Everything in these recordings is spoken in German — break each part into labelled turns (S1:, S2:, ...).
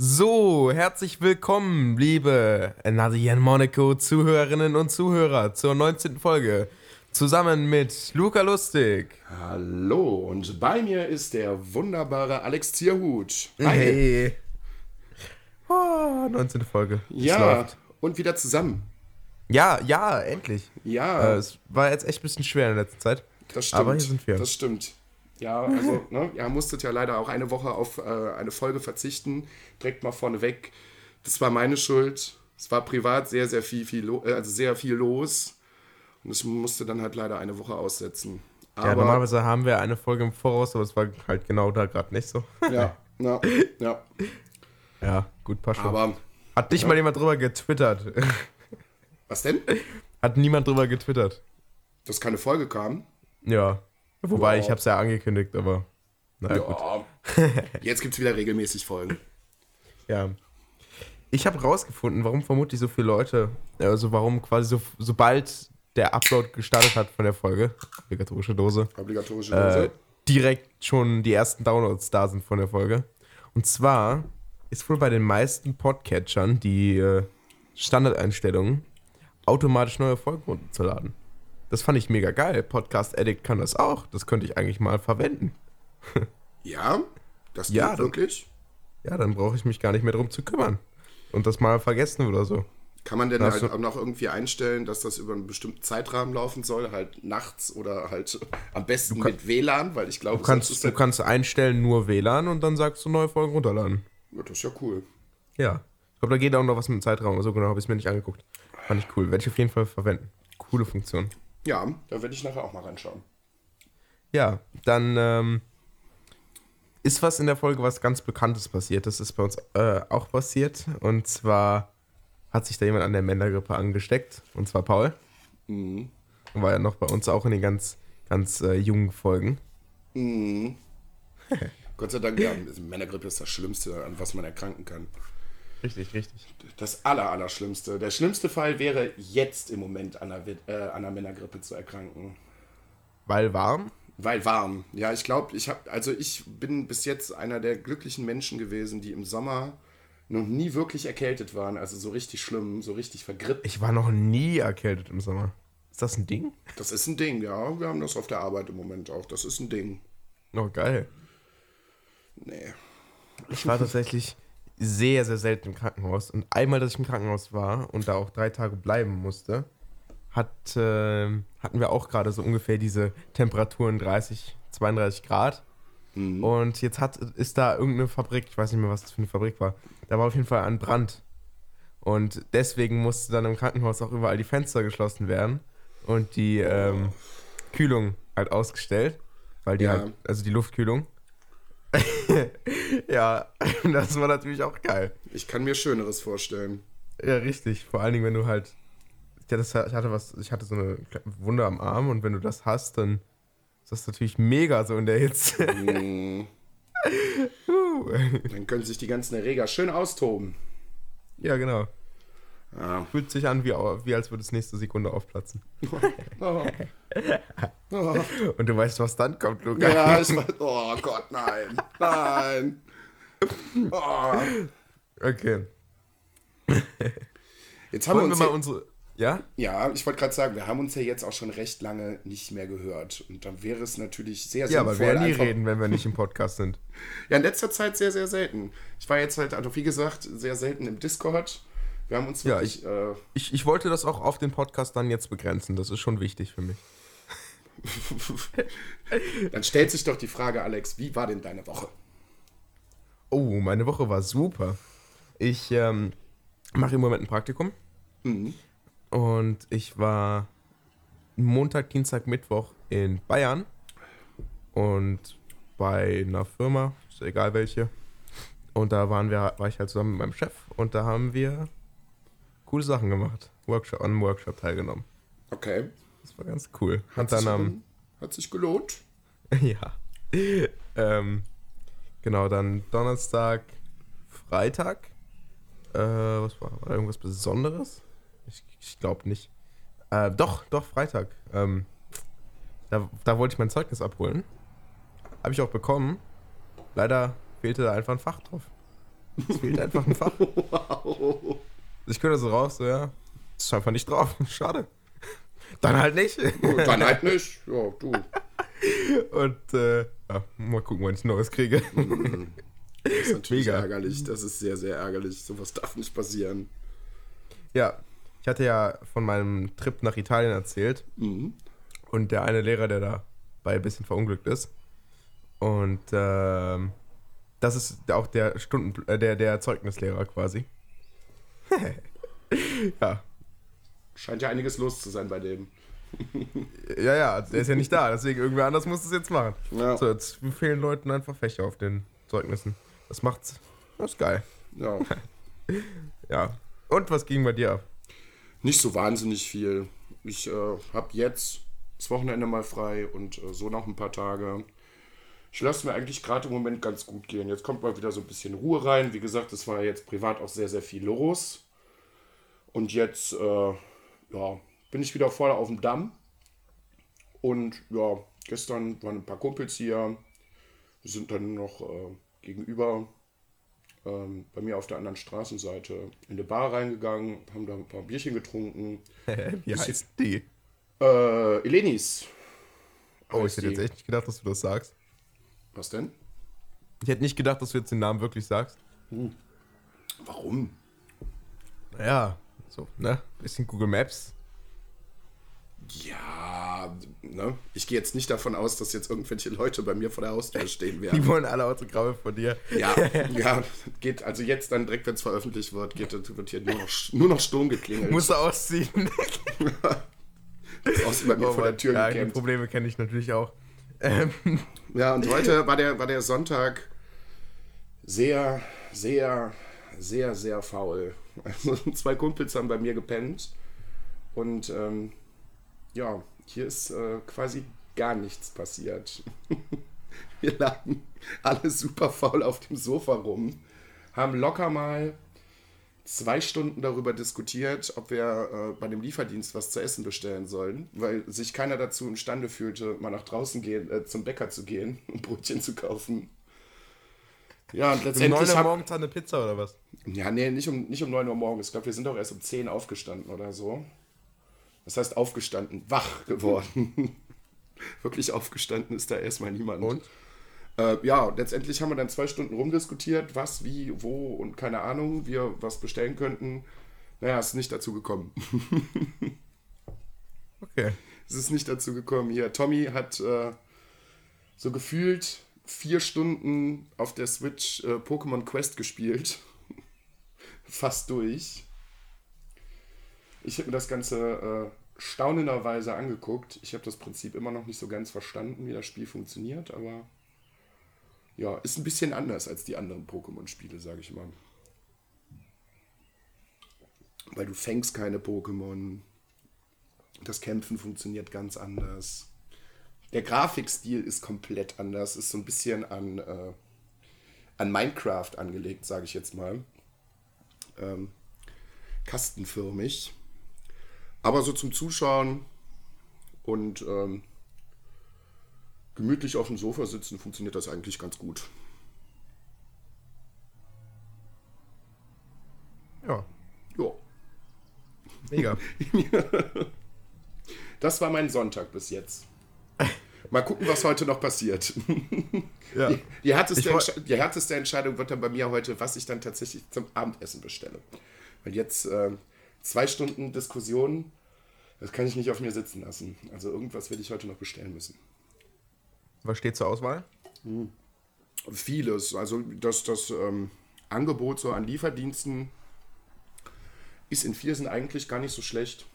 S1: So, herzlich willkommen, liebe Nadine Monaco Zuhörerinnen und Zuhörer zur 19. Folge. Zusammen mit Luca Lustig.
S2: Hallo, und bei mir ist der wunderbare Alex Zierhut. Hi.
S1: Hey. Oh, 19. Folge. Es
S2: Ja,
S1: läuft.
S2: und wieder zusammen.
S1: Ja, ja, endlich.
S2: Ja,
S1: Äh, es war jetzt echt ein bisschen schwer in letzter Zeit.
S2: das stimmt.
S1: aber hier sind wir.
S2: Das stimmt. Ja, also, ne, ihr musstet ja leider auch eine Woche auf äh, eine Folge verzichten. Direkt mal vorneweg. Das war meine Schuld. Es war privat sehr, sehr viel, viel, äh, also sehr viel los. Und ich musste dann halt leider eine Woche aussetzen.
S1: ja,
S2: Aber,
S1: normalerweise haben wir eine Folge im Voraus, aber es war halt genau da gerade nicht so.
S2: ja, ja, ja.
S1: Ja, gut, passt schon.
S2: Aber,
S1: Hat nicht mal jemand drüber getwittert.
S2: was denn?
S1: Hat niemand drüber getwittert.
S2: Dass keine Folge kam?
S1: Ja. Wobei,
S2: Ja.
S1: ich hab's ja angekündigt, aber. Na gut.
S2: Ja. Jetzt gibt es wieder regelmäßig Folgen.
S1: Ja. Ich habe rausgefunden, warum vermutlich so viele Leute, also warum quasi so, sobald der Upload gestartet hat von der Folge, obligatorische Dose,
S2: Obligatorische
S1: äh,
S2: Dose.
S1: direkt schon die ersten Downloads da sind von der Folge. Und zwar ist wohl bei den meisten Podcatchern die äh, Standardeinstellung, automatisch neue Folgen runterzuladen. Das fand ich mega geil. Podcast Addict kann das auch. Das könnte ich eigentlich mal verwenden.
S2: Ja, das
S1: Ja,
S2: geht
S1: dann-
S2: wirklich.
S1: Ja, dann brauche ich mich gar nicht mehr drum zu kümmern. Und das mal vergessen oder so.
S2: Kann man denn halt auch noch irgendwie einstellen, dass das über einen bestimmten Zeitrahmen laufen soll, halt nachts oder halt am besten mit WLAN, weil ich glaube,
S1: Du kannst,
S2: ist
S1: du kannst einstellen nur WLAN und dann sagst du neue Folgen runterladen.
S2: ja, das ist ja cool.
S1: Ja. Ich glaube, da geht auch noch was mit dem Zeitraum. So genau habe ich es mir nicht angeguckt. Fand ich cool. Werde ich auf jeden Fall verwenden. Coole Funktion.
S2: Ja, da werde ich nachher auch mal reinschauen.
S1: Ja, dann ähm, ist was in der Folge was ganz Bekanntes passiert. Das ist bei uns äh, auch passiert. Und zwar hat sich da jemand an der Männergrippe angesteckt. Und zwar Paul.
S2: Mhm.
S1: War ja noch bei uns auch in den ganz, ganz äh, jungen Folgen.
S2: Mhm. Gott sei Dank, ja, Männergrippe ist das Schlimmste, an was man erkranken kann.
S1: Richtig, richtig.
S2: Das aller, aller Schlimmste. Der schlimmste Fall wäre jetzt im Moment an einer, Wi- äh, an einer Männergrippe zu erkranken.
S1: Weil warm.
S2: Weil warm. Ja, ich glaube, ich habe, also ich bin bis jetzt einer der glücklichen Menschen gewesen, die im Sommer noch nie wirklich erkältet waren. Also so richtig schlimm, so richtig vergrippt.
S1: Ich war noch nie erkältet im Sommer. Ist das ein Ding?
S2: Das ist ein Ding, ja. Wir haben das auf der Arbeit im Moment auch. Das ist ein Ding.
S1: Oh, geil.
S2: Nee.
S1: Ich war tatsächlich sehr, sehr selten im Krankenhaus. Und einmal, dass ich im Krankenhaus war und da auch drei Tage bleiben musste, hat, äh, hatten wir auch gerade so ungefähr diese Temperaturen 30, 32 Grad. Und jetzt hat, ist da irgendeine Fabrik, ich weiß nicht mehr, was das für eine Fabrik war. Da war auf jeden Fall ein Brand. Und deswegen musste dann im Krankenhaus auch überall die Fenster geschlossen werden und die ähm, Kühlung halt ausgestellt. Weil die
S2: Ja.
S1: halt, also die Luftkühlung. ja, das war natürlich auch geil.
S2: Ich kann mir Schöneres vorstellen.
S1: Ja, richtig. Vor allen Dingen, wenn du halt. Ja, das, ich hatte was, ich hatte so eine Wunde am Arm und wenn du das hast, dann ist das natürlich mega so in der Hitze.
S2: Mm. Dann können sich die ganzen Erreger schön austoben.
S1: ja, genau.
S2: Ja.
S1: Fühlt sich an, wie, wie als würde es nächste Sekunde aufplatzen.
S2: Oh. Oh.
S1: Und du weißt, was dann kommt, Luca.
S2: Ja, ich weiß. Oh Gott, nein. Nein. Oh.
S1: Okay.
S2: Jetzt haben wir
S1: Wollen wir
S2: uns.
S1: mal
S2: Ja,
S1: unsere. Ja?
S2: ja, ich wollte gerade sagen, wir haben uns ja jetzt auch schon recht lange nicht mehr gehört. Und dann wäre es natürlich sehr
S1: Ja, aber wir
S2: sinnvoll,
S1: werden nie reden, wenn wir nicht im Podcast sind.
S2: Ja, in letzter Zeit sehr, sehr selten. Ich war jetzt halt, also wie gesagt, sehr selten im Discord. Wir haben uns
S1: Ja,
S2: wirklich. äh,
S1: Ich, ich wollte das auch auf den Podcast dann jetzt begrenzen. Das ist schon wichtig für mich.
S2: dann stellt sich doch die Frage, Alex, wie war denn deine Woche?
S1: Oh, meine Woche war super. Ich ähm, mache im Moment ein Praktikum.
S2: Mhm.
S1: Und ich war Montag, Dienstag, Mittwoch in Bayern. Und bei einer Firma, ist egal welche. Und da waren wir, war ich halt zusammen mit meinem Chef und da haben wir coole Sachen gemacht. Workshop, an einem Workshop teilgenommen.
S2: Okay.
S1: Das war ganz cool.
S2: Hat,
S1: dann
S2: sich,
S1: am
S2: hat sich gelohnt.
S1: Ja. ähm, genau, dann Donnerstag, Freitag. Äh, was war, war da irgendwas Besonderes? Ich, ich glaube nicht. Äh, doch, doch, Freitag. Ähm, da, da wollte ich mein Zeugnis abholen. Habe ich auch bekommen. Leider fehlte da einfach ein Fach drauf. Es fehlt einfach ein Fach.
S2: Wow.
S1: Ich könnte so raus, so, ja. Ist einfach nicht drauf. Schade. Dann halt nicht.
S2: Dann halt nicht. Ja, du.
S1: Und äh, ja, mal gucken, wann ich Neues kriege.
S2: Das ist natürlich
S1: Mega.
S2: ärgerlich. Das ist sehr, sehr ärgerlich. Sowas darf nicht passieren.
S1: Ja, ich hatte ja von meinem Trip nach Italien erzählt.
S2: Mhm.
S1: Und der eine Lehrer, der dabei ein bisschen verunglückt ist. Und ähm, das ist auch der Stunden, äh, der, der Zeugnislehrer quasi. ja.
S2: Scheint ja einiges los zu sein bei dem.
S1: Ja, ja, der ist ja nicht da, deswegen irgendwer anders muss es jetzt machen.
S2: Ja.
S1: So, jetzt fehlen Leuten einfach Fächer auf den Zeugnissen. Das macht's. Das ist geil.
S2: Ja.
S1: Ja. Und was ging bei dir ab?
S2: Nicht so wahnsinnig viel. Ich äh, habe jetzt das Wochenende mal frei und äh, so noch ein paar Tage. Ich lasse mir eigentlich gerade im Moment ganz gut gehen. Jetzt kommt mal wieder so ein bisschen Ruhe rein. Wie gesagt, es war jetzt privat auch sehr, sehr viel los. Und jetzt, äh, ja, bin ich wieder voll auf dem Damm. Und ja, gestern waren ein paar Kumpels hier. Wir sind dann noch äh, gegenüber ähm, bei mir auf der anderen Straßenseite in eine Bar reingegangen, haben da ein paar Bierchen getrunken.
S1: Wie heißt die?
S2: Äh, Elenis.
S1: Oh, ich hätte jetzt echt nicht gedacht, dass du das sagst.
S2: Was denn?
S1: Ich hätte nicht gedacht, dass du jetzt den Namen wirklich sagst.
S2: Warum?
S1: Naja, so, ne? Bisschen Google Maps.
S2: Ja, ne? Ich gehe jetzt nicht davon aus, dass jetzt irgendwelche Leute bei mir vor der Haustür stehen
S1: Die
S2: werden.
S1: wollen alle Autogramme von dir.
S2: Ja, ja, geht, also jetzt dann direkt, wenn es veröffentlicht wird, geht, wird hier nur noch, nur noch Sturm geklingelt.
S1: Musst du ausziehen.
S2: Außer bei mir vor der Tür
S1: Oh ja, die. Probleme kenne ich natürlich auch. Ähm,
S2: Ja, und heute war der, war der Sonntag sehr, sehr, sehr, sehr faul. Also zwei Kumpels haben bei mir gepennt. Und ähm, ja, hier ist äh, quasi gar nichts passiert. Wir lagen alle super faul auf dem Sofa rum, haben locker mal zwei Stunden darüber diskutiert, ob wir äh, bei dem Lieferdienst was zu essen bestellen sollen, weil sich keiner dazu imstande fühlte, mal nach draußen gehen, äh, zum Bäcker zu gehen und Brötchen zu kaufen. Ja, und
S1: um 9
S2: letztendlich
S1: Uhr
S2: hab,
S1: morgens eine Pizza oder was?
S2: ja, nee, nicht um, nicht um 9 Uhr morgens. Ich glaube, wir sind doch erst um 10 aufgestanden oder so. Das heißt aufgestanden, wach geworden. Wirklich aufgestanden ist da erstmal niemand.
S1: Und?
S2: Äh, ja, letztendlich haben wir dann zwei Stunden rumdiskutiert, was, wie, wo und keine Ahnung, wir was bestellen könnten. Naja, es ist nicht dazu gekommen.
S1: Okay.
S2: es ist nicht dazu gekommen. Hier, Tommy hat äh, so gefühlt vier Stunden auf der Switch äh, Pokémon Quest gespielt. Fast durch. Ich habe mir das Ganze äh, staunenderweise angeguckt. Ich habe das Prinzip immer noch nicht so ganz verstanden, wie das Spiel funktioniert, aber ja, ist ein bisschen anders als die anderen Pokémon-Spiele, sage ich mal. Weil du fängst keine Pokémon. Das Kämpfen funktioniert ganz anders. Der Grafikstil ist komplett anders. Ist so ein bisschen an, äh, an Minecraft angelegt, sage ich jetzt mal. Ähm, kastenförmig. Aber so zum Zuschauen und ähm, gemütlich auf dem Sofa sitzen funktioniert das eigentlich ganz gut.
S1: Ja,
S2: Ja.
S1: mega.
S2: Das war mein Sonntag bis jetzt. Mal gucken, was heute noch passiert.
S1: Ja.
S2: Die, die, härteste die härteste Entscheidung wird dann bei mir heute, was ich dann tatsächlich zum Abendessen bestelle. Weil jetzt äh, zwei Stunden Diskussion, das kann ich nicht auf mir sitzen lassen. Also irgendwas werde ich heute noch bestellen müssen.
S1: Was steht zur Auswahl?
S2: Vieles. Also das, das ähm, Angebot so an Lieferdiensten ist in Viersen eigentlich gar nicht so schlecht.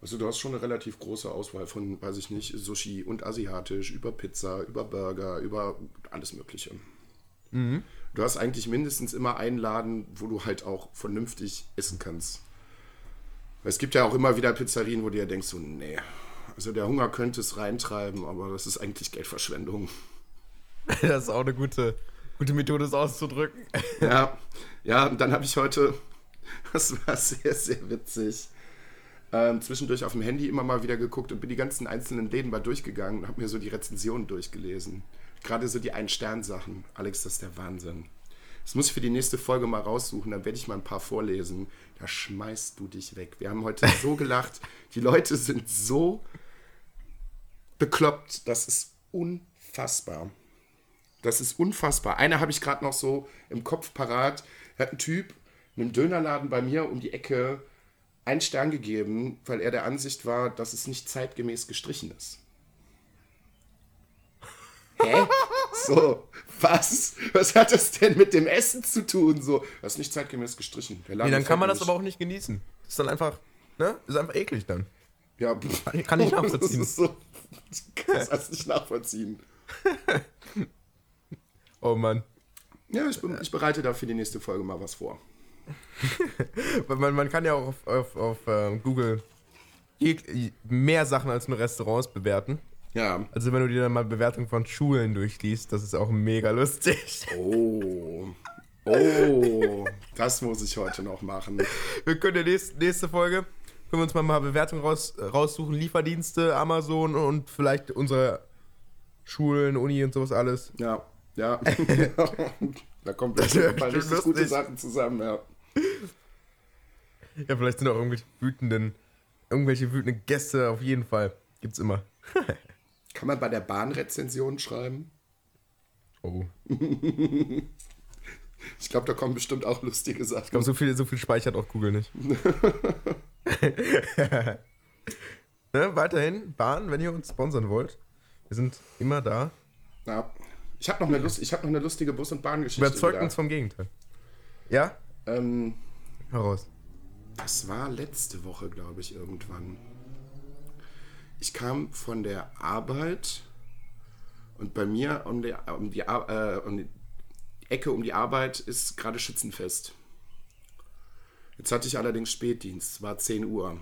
S2: Also du hast schon eine relativ große Auswahl von, weiß ich nicht, Sushi und asiatisch, über Pizza, über Burger, über alles Mögliche. Du hast eigentlich mindestens immer einen Laden, wo du halt auch vernünftig essen kannst. Es gibt ja auch immer wieder Pizzerien, wo du ja denkst, so, nee, also der Hunger könnte es reintreiben, aber das ist eigentlich Geldverschwendung.
S1: Das ist auch eine gute, gute Methode, es auszudrücken.
S2: Ja, ja, und dann habe ich heute, das war sehr, sehr witzig, ähm, zwischendurch auf dem Handy immer mal wieder geguckt und bin die ganzen einzelnen Läden mal durchgegangen und habe mir so die Rezensionen durchgelesen. Gerade so die Ein-Stern-Sachen. Alex, das ist der Wahnsinn. Das muss ich für die nächste Folge mal raussuchen, dann werde ich mal ein paar vorlesen. Da schmeißt du dich weg. Wir haben heute so gelacht. Die Leute sind so bekloppt. Das ist unfassbar. Das ist unfassbar. Eine habe ich gerade noch so im Kopf parat. Hat ein Typ in einem Dönerladen bei mir um die Ecke einen Stern gegeben, weil er der Ansicht war, dass es nicht zeitgemäß gestrichen ist. Hä? So, was? Was hat das denn mit dem Essen zu tun? So, das ist nicht zeitgemäß gestrichen.
S1: Nee, dann kann man
S2: gefällt
S1: das aber auch nicht genießen. Das ist dann einfach, ne? Ist einfach eklig dann.
S2: Ja.
S1: Kann ich- nachvollziehen.
S2: Das ist so, ich kann das nicht nachvollziehen.
S1: Oh Mann.
S2: Ja, ich, bin, ich bereite da für die nächste Folge mal was vor.
S1: Man, man kann ja auch auf, auf, auf ähm, Google mehr Sachen als nur Restaurants bewerten.
S2: Ja.
S1: Also wenn du dir dann mal Bewertungen von Schulen durchliest, das ist auch mega lustig.
S2: Oh. Oh. Das muss ich heute noch machen.
S1: Wir können in der nächsten, nächste Folge können wir uns mal, mal Bewertungen raus, raussuchen, Lieferdienste, Amazon und vielleicht unsere Schulen, Uni und sowas alles.
S2: Ja. Ja. da kommen
S1: Das
S2: ein paar richtig gute. Sachen zusammen, ja.
S1: Ja, vielleicht sind auch irgendwelche wütenden, irgendwelche wütenden Gäste auf jeden Fall. Gibt's immer.
S2: Kann man bei der Bahnrezension schreiben?
S1: Oh.
S2: Ich glaube, da kommen bestimmt auch lustige Sachen.
S1: Ich glaube, so viel, so viel speichert auch Google nicht. ne, weiterhin, Bahn, wenn ihr uns sponsern wollt. Wir sind immer da.
S2: Ja. Ich habe noch, eine Lust- ich hab noch eine lustige Bus- und Bahngeschichte.
S1: Überzeugt
S2: wieder.
S1: uns vom Gegenteil. Ja?
S2: Ähm,
S1: Heraus.
S2: das war letzte Woche, glaube ich, irgendwann. Ich kam von der Arbeit und bei mir um die, um die, äh, um die Ecke um die Arbeit ist gerade Schützenfest. Jetzt hatte ich allerdings Spätdienst, es war 10 Uhr.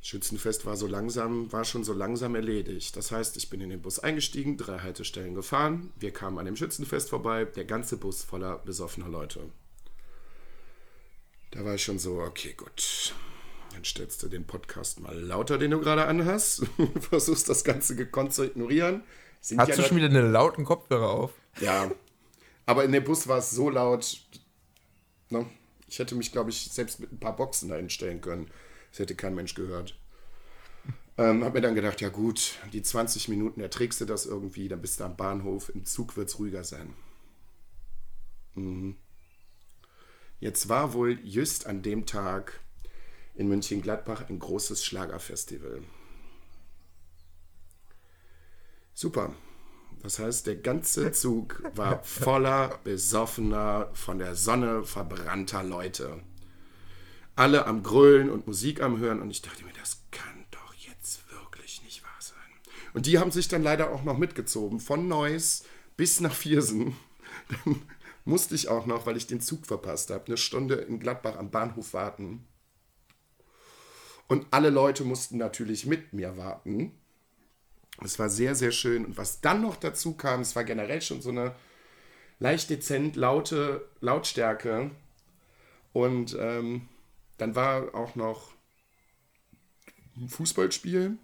S2: Schützenfest war so langsam, war schon so langsam erledigt. Das heißt, ich bin in den Bus eingestiegen, drei Haltestellen gefahren. Wir kamen an dem Schützenfest vorbei, der ganze Bus voller besoffener Leute. Da war ich schon so, okay, gut. Dann stellst du den Podcast mal lauter, den du gerade anhast. Versuchst das Ganze gekonnt zu ignorieren. Sind
S1: Hast
S2: ja
S1: du schon wieder eine lauten Kopfhörer auf?
S2: ja, aber in dem Bus war es so laut. Ne? Ich hätte mich, glaube ich, selbst mit ein paar Boxen dahin stellen können. Das hätte kein Mensch gehört. Ähm, hab mir dann gedacht, ja gut, die 20 Minuten erträgst du das irgendwie, dann bist du am Bahnhof, im Zug wird es ruhiger sein. Mhm. Jetzt war wohl just an dem Tag in München-Gladbach ein großes Schlagerfestival. Super. Das heißt, der ganze Zug war voller besoffener, von der Sonne verbrannter Leute. Alle am Grölen und Musik am Hören und ich dachte mir, das kann doch jetzt wirklich nicht wahr sein. Und die haben sich dann leider auch noch mitgezogen, von Neuss bis nach Viersen. Dann musste ich auch noch, weil ich den Zug verpasst habe, eine Stunde in Gladbach am Bahnhof warten. Und alle Leute mussten natürlich mit mir warten. Es war sehr, sehr schön. Und was dann noch dazu kam, es war generell schon so eine leicht dezent laute Lautstärke. Und ähm, dann war auch noch ein Fußballspiel.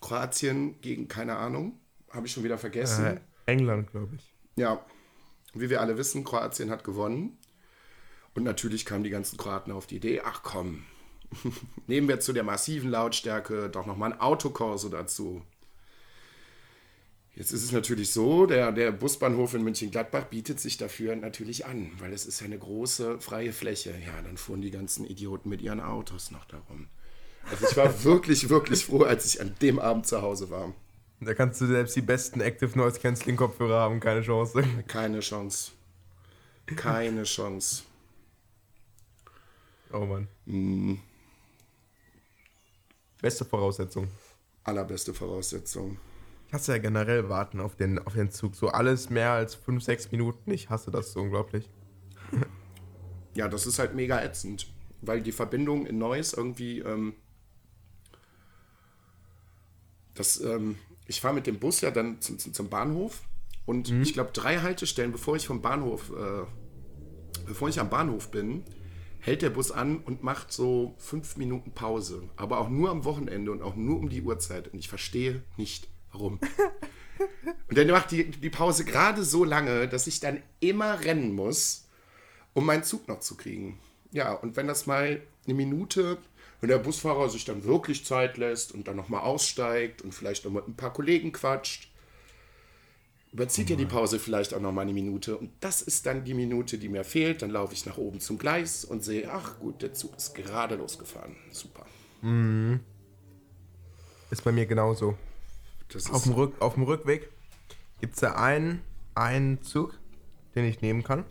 S2: Kroatien gegen, keine Ahnung, habe ich schon wieder vergessen.
S1: Äh, England, glaube ich.
S2: Ja, wie wir alle wissen, Kroatien hat gewonnen. Und natürlich kamen die ganzen Kroaten auf die Idee, ach komm, nehmen wir zu der massiven Lautstärke doch nochmal ein Autokorso dazu. Jetzt ist es natürlich so, der, der Busbahnhof in München-Gladbach bietet sich dafür natürlich an, weil es ist ja eine große freie Fläche. Ja, dann fuhren die ganzen Idioten mit ihren Autos noch darum. Also ich war wirklich, wirklich froh, als ich an dem Abend zu Hause war.
S1: Da kannst du selbst die besten Active Noise Cancelling Kopfhörer haben, keine Chance.
S2: Keine Chance. Keine Chance.
S1: Oh Mann.
S2: Mhm.
S1: Beste Voraussetzung.
S2: Allerbeste Voraussetzung.
S1: Ich hasse ja generell warten auf den, auf den Zug. So alles mehr als 5, 6 Minuten. Ich hasse das so unglaublich.
S2: Ja, das ist halt mega ätzend, weil die Verbindung in Neuss irgendwie. Ähm, das, ähm, ich fahre mit dem Bus ja dann zum, zum, Bahnhof und ich glaube, drei Haltestellen, bevor ich vom Bahnhof, äh, bevor ich am Bahnhof bin, hält der Bus an und macht so fünf Minuten Pause. Aber auch nur am Wochenende und auch nur um die Uhrzeit. Und ich verstehe nicht, Warum? Und dann macht die, die Pause gerade so lange, dass ich dann immer rennen muss, um meinen Zug noch zu kriegen. Ja, und wenn das mal eine Minute, wenn der Busfahrer sich dann wirklich Zeit lässt und dann nochmal aussteigt und vielleicht noch mit ein paar Kollegen quatscht, überzieht ja die Pause vielleicht auch noch mal eine Minute. Und das ist dann die Minute, die mir fehlt. Dann laufe ich nach oben zum Gleis und sehe, ach gut, der Zug ist gerade losgefahren. Super.
S1: Ist bei mir genauso. Auf dem, Rück, auf dem Rückweg gibt es da einen, einen Zug, den ich nehmen kann.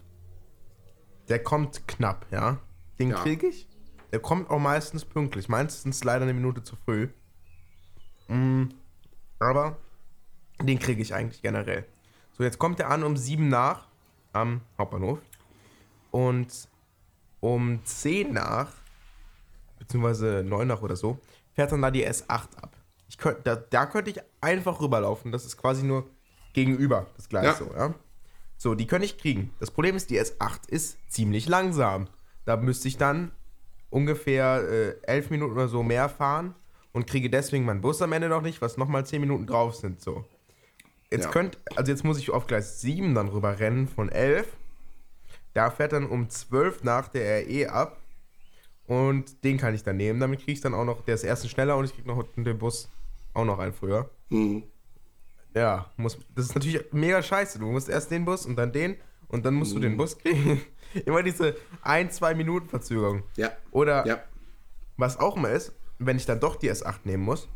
S1: Der kommt knapp, ja. Den
S2: Ja.
S1: kriege ich. Der kommt auch meistens pünktlich. Meistens leider eine Minute zu früh. Mm, aber den kriege ich eigentlich generell. So, jetzt kommt er an um 7 nach am Hauptbahnhof. Und um 10 nach, beziehungsweise 9 nach oder so, fährt dann da die S8 ab. Ich könnt, da, da könnte ich einfach rüberlaufen. Das ist quasi nur gegenüber das Gleis so, ja. So, die könnte ich kriegen. Das Problem ist, die S8 ist ziemlich langsam. Da müsste ich dann ungefähr äh, 11 Minuten oder so mehr fahren und kriege deswegen meinen Bus am Ende noch nicht, was nochmal 10 Minuten drauf sind. So. Jetzt
S2: Ja.
S1: könnt, also jetzt muss ich auf Gleis 7 dann rüber rennen von 11. Da fährt dann um 12 nach der RE ab. Und den kann ich dann nehmen. Damit kriege ich dann auch noch, der ist erstens schneller und ich kriege noch den Bus auch noch einen früher.
S2: hm,
S1: Ja, muss, das ist natürlich mega scheiße. Du musst erst den Bus und dann den und dann musst du den Bus kriegen. Immer diese ein, zwei Minuten Verzögerung.
S2: ja,
S1: Oder
S2: ja,
S1: was auch immer ist, wenn ich dann doch die S8 nehmen muss,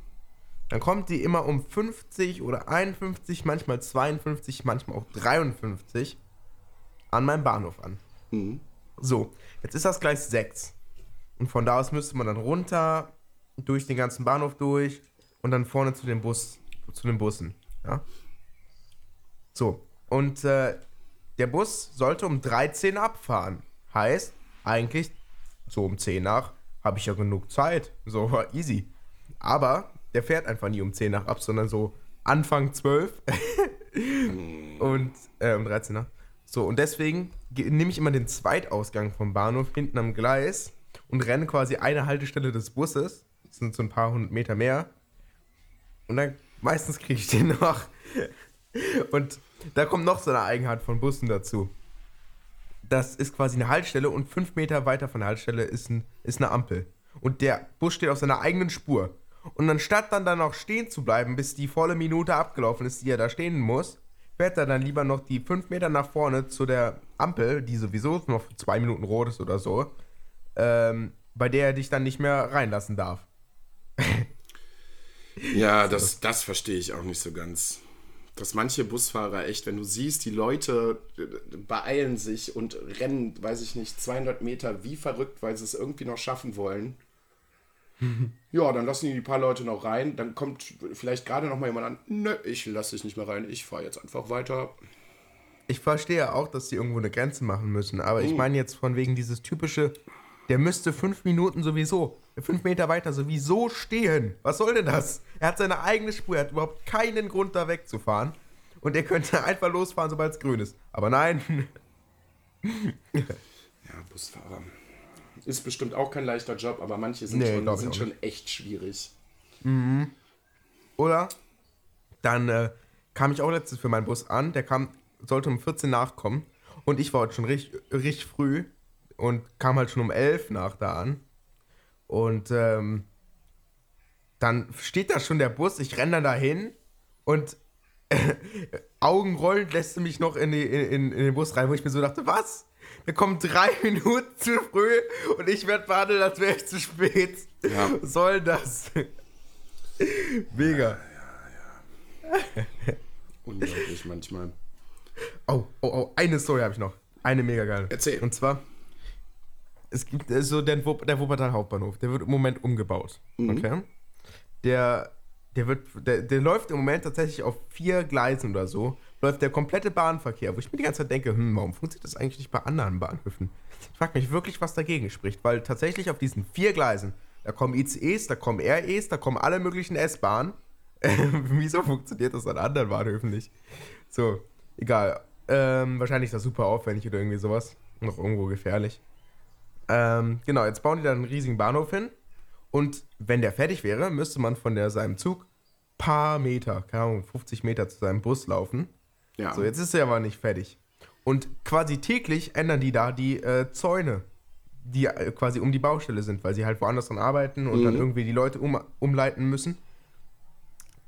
S1: dann kommt die immer um 50 oder 51, manchmal 52, manchmal auch 53 an meinem Bahnhof an.
S2: hm,
S1: So, jetzt ist das Gleis 6. Und von da aus müsste man dann runter, durch den ganzen Bahnhof durch und dann vorne zu dem Bus, zu den Bussen. Ja? So, und äh, der Bus sollte um 13 abfahren. Heißt, eigentlich so um 10 nach habe ich ja genug Zeit. So, war easy. Aber der fährt einfach nie um 10 nach ab, sondern so Anfang 12. und äh, um 13 nach. So, und deswegen ge- nehme ich immer den Zweitausgang vom Bahnhof hinten am Gleis und renne quasi eine Haltestelle des Busses. Das sind so ein paar hundert Meter mehr. Und dann meistens kriege ich den noch. Und da kommt noch so eine Eigenheit von Bussen dazu. Das ist quasi eine Haltestelle und fünf Meter weiter von der Haltestelle ist, ein, ist eine Ampel. Und der Bus steht auf seiner eigenen Spur. Und anstatt dann da noch stehen zu bleiben, bis die volle Minute abgelaufen ist, die er da stehen muss, fährt er dann lieber noch die fünf Meter nach vorne zu der Ampel, die sowieso noch für zwei Minuten rot ist oder so, ähm, bei der er dich dann nicht mehr reinlassen darf.
S2: ja, das, das verstehe ich auch nicht so ganz. Dass manche Busfahrer echt, wenn du siehst, die Leute äh, beeilen sich und rennen, weiß ich nicht, 200 Meter wie verrückt, weil sie es irgendwie noch schaffen wollen. Ja, dann lassen die die paar Leute noch rein. Dann kommt vielleicht gerade noch mal jemand an. Nö, ich lasse dich nicht mehr rein. Ich fahre jetzt einfach weiter.
S1: Ich verstehe ja auch, dass die irgendwo eine Grenze machen müssen, aber ich meine jetzt von wegen dieses typische, der müsste fünf Minuten sowieso, fünf Meter weiter sowieso stehen. Was soll denn das? Er hat seine eigene Spur, er hat überhaupt keinen Grund da wegzufahren und er könnte einfach losfahren, sobald es grün ist. Aber nein,
S2: Ja, Busfahrer. Ist bestimmt auch kein leichter Job, aber manche sind,
S1: Nee,
S2: schon, sind schon echt schwierig.
S1: oder? Dann äh, kam ich auch letztens für meinen Bus an, der kam, sollte um 14 nachkommen und ich war heute schon richtig, richtig früh und kam halt schon um 11 nach da an. Und ähm, dann steht da schon der Bus, ich renne dann dahin und Augenrollend lässt sie mich noch in, die, in, in den Bus rein, wo ich mir so dachte, was? Der kommt drei Minuten zu früh und ich werde behandelt, als wäre ich zu spät.
S2: Ja.
S1: Was soll das? Mega.
S2: Unglaublich manchmal.
S1: Oh, oh, oh, eine Story habe ich noch. Eine mega geile.
S2: Erzähl.
S1: Und zwar, es gibt äh, so den Wupp, der Wuppertal Hauptbahnhof, der wird im Moment umgebaut. Okay? Der, der wird, der, der läuft im Moment tatsächlich auf vier Gleisen oder so, läuft der komplette Bahnverkehr, wo ich mir die ganze Zeit denke, hm, warum funktioniert das eigentlich nicht bei anderen Bahnhöfen? Ich frage mich wirklich, was dagegen spricht, weil tatsächlich auf diesen vier Gleisen, da kommen ICEs, da kommen REs, da kommen alle möglichen S-Bahnen. Wieso funktioniert das an anderen Bahnhöfen nicht? So, egal. Ähm, wahrscheinlich ist das super aufwendig oder irgendwie sowas. Noch irgendwo gefährlich. Ähm, genau, jetzt bauen die da einen riesigen Bahnhof hin. Und wenn der fertig wäre, müsste man von der, seinem Zug paar Meter, keine Ahnung, 50 Meter zu seinem Bus laufen.
S2: Ja.
S1: So, jetzt ist er aber nicht fertig. Und quasi täglich ändern die da die äh, Zäune, die äh, quasi um die Baustelle sind, weil sie halt woanders dran arbeiten und dann irgendwie die Leute um, umleiten müssen.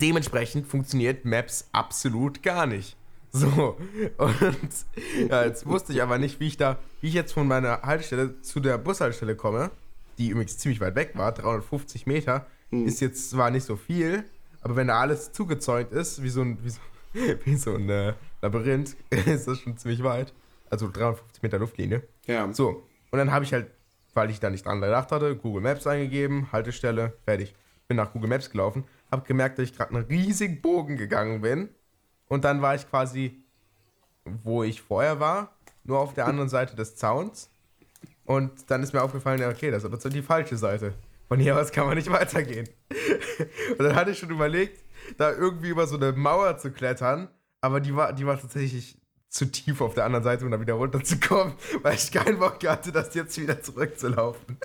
S1: Dementsprechend funktioniert Maps absolut gar nicht. So, und ja, jetzt wusste ich aber nicht, wie ich da, wie ich jetzt von meiner Haltestelle zu der Bushaltestelle komme, die übrigens ziemlich weit weg war, 350 Meter, ist jetzt zwar nicht so viel, aber wenn da alles zugezäunt ist, wie so ein, wie so, wie so ein äh, Labyrinth, ist das schon ziemlich weit. Also 350 Meter Luftlinie.
S2: Ja.
S1: So, und dann habe ich halt, weil ich da nicht dran gedacht hatte, Google Maps eingegeben, Haltestelle, fertig. Bin nach Google Maps gelaufen, habe gemerkt, dass ich gerade einen riesigen Bogen gegangen bin. Und dann war ich quasi, wo ich vorher war, nur auf der anderen Seite des Zauns. Und dann ist mir aufgefallen, ja, okay, das ist aber die falsche Seite. Von hier aus kann man nicht weitergehen. Und dann hatte ich schon überlegt, da irgendwie über so eine Mauer zu klettern, aber die war, die war tatsächlich zu tief auf der anderen Seite, um da wieder runterzukommen, weil ich keinen Bock hatte, das jetzt wieder zurückzulaufen.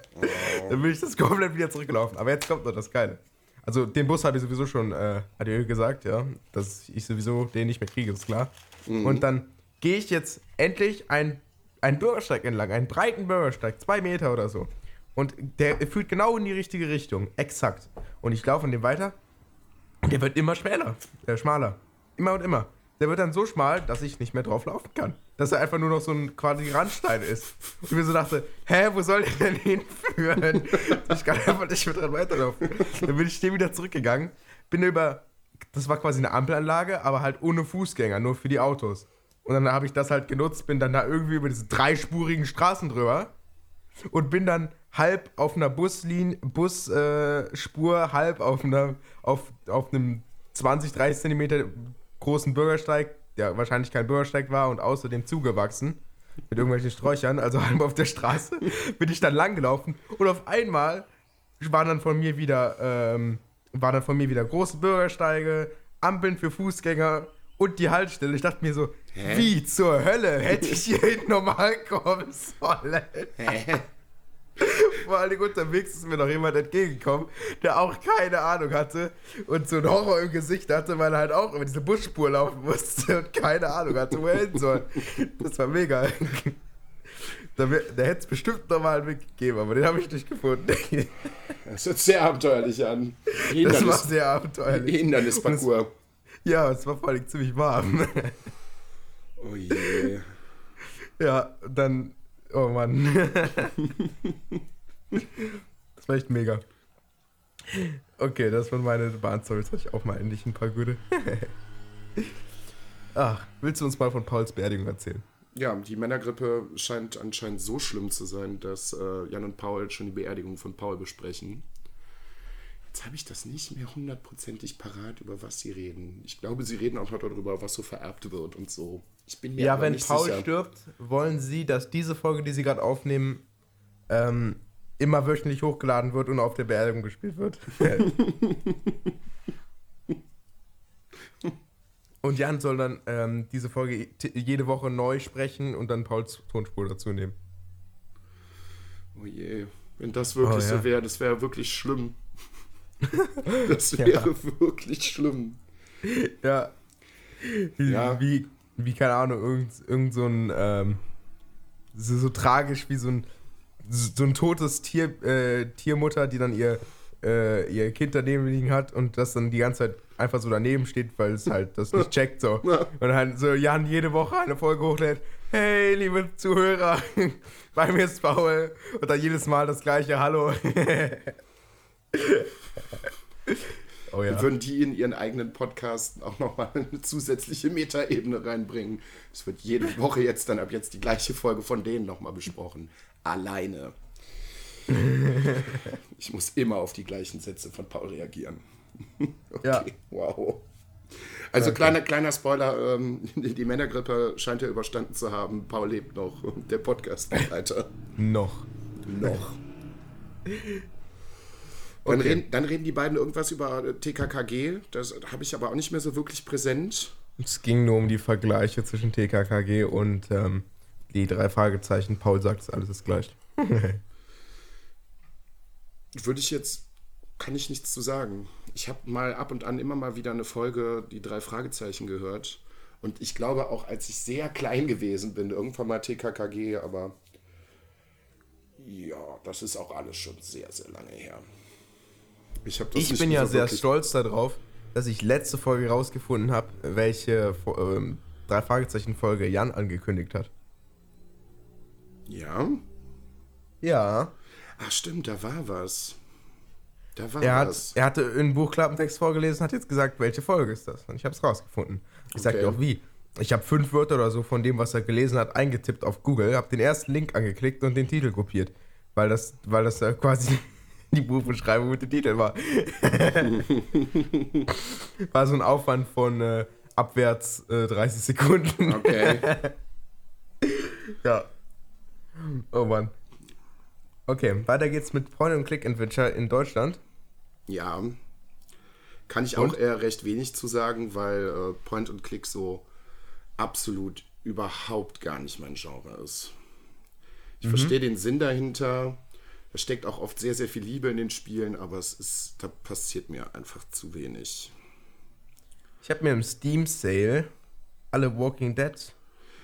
S1: Dann bin ich das komplett wieder zurückgelaufen. Aber jetzt kommt noch das Geile. Also den Bus habe ich sowieso schon äh, adieu gesagt, ja, dass ich sowieso den nicht mehr kriege, ist klar. Und dann gehe ich jetzt endlich einen, einen Bürgersteig entlang, einen breiten Bürgersteig, zwei Meter oder so. Und der führt genau in die richtige Richtung, exakt. Und ich laufe an dem weiter und der wird immer schmäler, äh, schmaler. Immer und immer. Der wird dann so schmal, dass ich nicht mehr drauf laufen kann. Dass er einfach nur noch so ein quasi Randstein ist. Und ich mir so dachte, hä, wo soll der denn hinführen? Ich kann einfach nicht mehr dran weiterlaufen. Dann bin ich stehen wieder zurückgegangen, bin über, das war quasi eine Ampelanlage, aber halt ohne Fußgänger, nur für die Autos. Und dann habe ich das halt genutzt, bin dann da irgendwie über diese dreispurigen Straßen drüber und bin dann halb auf einer Buslinie, Busspur, äh, halb auf einer, auf, auf einem 20, 30 Zentimeter großen Bürgersteig, der wahrscheinlich kein Bürgersteig war und außerdem zugewachsen mit irgendwelchen Sträuchern, also halb auf der Straße, bin ich dann langgelaufen und auf einmal waren dann von mir wieder, ähm, waren dann von mir wieder große Bürgersteige, Ampeln für Fußgänger und die Haltestelle. Ich dachte mir so,
S2: Hä?
S1: wie zur Hölle hätte ich hier normal kommen sollen?
S2: Hä?
S1: Vor allen Dingen unterwegs ist mir noch jemand entgegengekommen, der auch keine Ahnung hatte und so einen Horror im Gesicht hatte, weil er halt auch über diese Busspur laufen musste und keine Ahnung hatte, wo er hin soll. Das war mega. Da, da hätte es bestimmt nochmal einen Weg gegeben, aber den habe ich nicht gefunden.
S2: Das hört sehr abenteuerlich an.
S1: Das war
S2: Hindernis,
S1: sehr abenteuerlich.
S2: Hindernisparcours.
S1: Ja, es war vor allem ziemlich warm.
S2: Oh je.
S1: Ja, dann. Oh Mann. Das war echt mega. Okay, das waren meine Bahnstories. Hatte ich auch mal endlich ein paar gute. Ach, willst du uns mal von Pauls Beerdigung erzählen?
S2: Ja, die Männergrippe scheint anscheinend so schlimm zu sein, dass äh, Jan und Paul schon die Beerdigung von Paul besprechen. Jetzt habe ich das nicht mehr hundertprozentig parat, über was sie reden. Ich glaube, sie reden auch noch darüber, was so vererbt wird und so. Ich bin mir
S1: Ja, wenn
S2: nicht
S1: Paul
S2: sicher.
S1: stirbt, wollen sie, dass diese Folge, die sie gerade aufnehmen, ähm, immer wöchentlich hochgeladen wird und auf der Beerdigung gespielt wird. und Jan soll dann ähm, diese Folge jede Woche neu sprechen und dann Pauls Tonspur dazu nehmen.
S2: Oh je, wenn das wirklich
S1: Oh, ja.
S2: so wäre, das wäre wirklich schlimm. das
S1: Ja.
S2: wäre wirklich schlimm.
S1: Ja. Wie,
S2: Ja.
S1: wie, wie keine Ahnung, irgend, irgend so ein, ähm, so, so tragisch wie so ein, so ein totes Tier, äh, Tiermutter, die dann ihr, äh, ihr Kind daneben liegen hat und das dann die ganze Zeit einfach so daneben steht, weil es halt das nicht checkt so.
S2: Ja.
S1: Und dann so Jan jede Woche eine Folge hochlädt. Hey, liebe Zuhörer, bei mir ist Paul. Und dann jedes Mal das gleiche Hallo. Oh ja.
S2: Und würden die in ihren eigenen Podcast auch nochmal eine zusätzliche Metaebene reinbringen. Es wird jede Woche jetzt dann ab jetzt die gleiche Folge von denen nochmal besprochen. Alleine. Ich muss immer auf die gleichen Sätze von Paul reagieren.
S1: Ja.
S2: Wow. Also
S1: Okay.
S2: kleiner, kleiner Spoiler, ähm, die Männergrippe scheint ja überstanden zu haben. Paul lebt noch und der Podcast geht weiter.
S1: Noch.
S2: Noch. Dann,
S1: Okay.
S2: reden, dann reden die beiden irgendwas über äh, TKKG. Das habe ich aber auch nicht mehr so wirklich präsent.
S1: Es ging nur um die Vergleiche zwischen TKKG und ähm, die drei Fragezeichen. Paul sagt, es alles ist gleich.
S2: Würde ich jetzt kann ich nichts zu sagen. Ich habe mal ab und an immer mal wieder eine Folge, die drei Fragezeichen gehört. Und ich glaube auch, als ich sehr klein gewesen bin, irgendwann mal TKKG, aber ja, das ist auch alles schon sehr, sehr lange her.
S1: Ich, ich bin ja sehr stolz darauf, dass ich letzte Folge rausgefunden habe, welche ähm, drei Fragezeichen Folge Jan angekündigt hat.
S2: Ja?
S1: Ja.
S2: Ach stimmt, da war was.
S1: Da war er, was. Hat, er hatte einen Buchklappentext vorgelesen, hat jetzt gesagt, welche Folge ist das? Und ich habe es rausgefunden. Ich okay. sag dir auch wie. Ich habe fünf Wörter oder so von dem, was er gelesen hat, eingetippt auf Google, habe den ersten Link angeklickt und den Titel kopiert. Weil das, weil das quasi die Buchbeschreibung mit dem Titel war. war so ein Aufwand von äh, abwärts äh, 30 Sekunden.
S2: Okay.
S1: ja. Oh Mann. Okay, weiter geht's mit Point and Click Adventure in Deutschland.
S2: Ja. Kann ich und? auch eher recht wenig zu sagen, weil äh, Point and Click so absolut überhaupt gar nicht mein Genre ist. Ich mhm. verstehe den Sinn dahinter. Da steckt auch oft sehr, sehr viel Liebe in den Spielen, aber es ist, da passiert mir einfach zu wenig.
S1: Ich habe mir im Steam Sale alle Walking Dead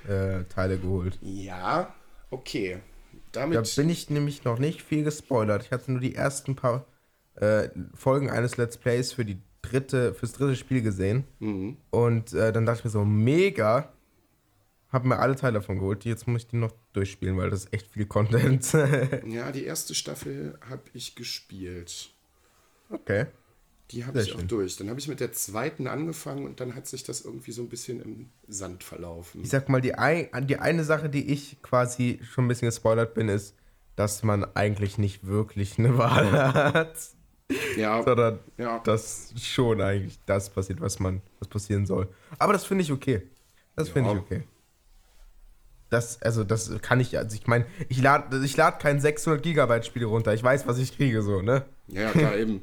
S1: äh, Teile geholt.
S2: Ja, okay.
S1: Damit da bin ich nämlich noch nicht viel gespoilert. Ich hatte nur die ersten paar äh, Folgen eines Let's Plays für die dritte, fürs dritte Spiel gesehen. Mhm. Und äh, dann dachte ich mir so, mega. Hab mir alle Teile davon geholt. Jetzt muss ich die noch durchspielen, weil das ist echt viel Content.
S2: ja, die erste Staffel habe ich gespielt.
S1: Okay.
S2: Die habe ich schön. auch durch. Dann habe ich mit der zweiten angefangen und dann hat sich das irgendwie so ein bisschen im Sand verlaufen.
S1: Ich sag mal, die, ein, die eine Sache, die ich quasi schon ein bisschen gespoilert bin, ist, dass man eigentlich nicht wirklich eine Wahl hat.
S2: Ja.
S1: Sondern
S2: ja.
S1: dass schon eigentlich das passiert, was man, was passieren soll. Aber das finde ich okay. Das ja. finde ich okay. Das, also, das kann ich, also ich meine, ich lade ich lad kein 600 Gigabyte Spiel runter. Ich weiß, was ich kriege, so, ne?
S2: Ja, klar, eben.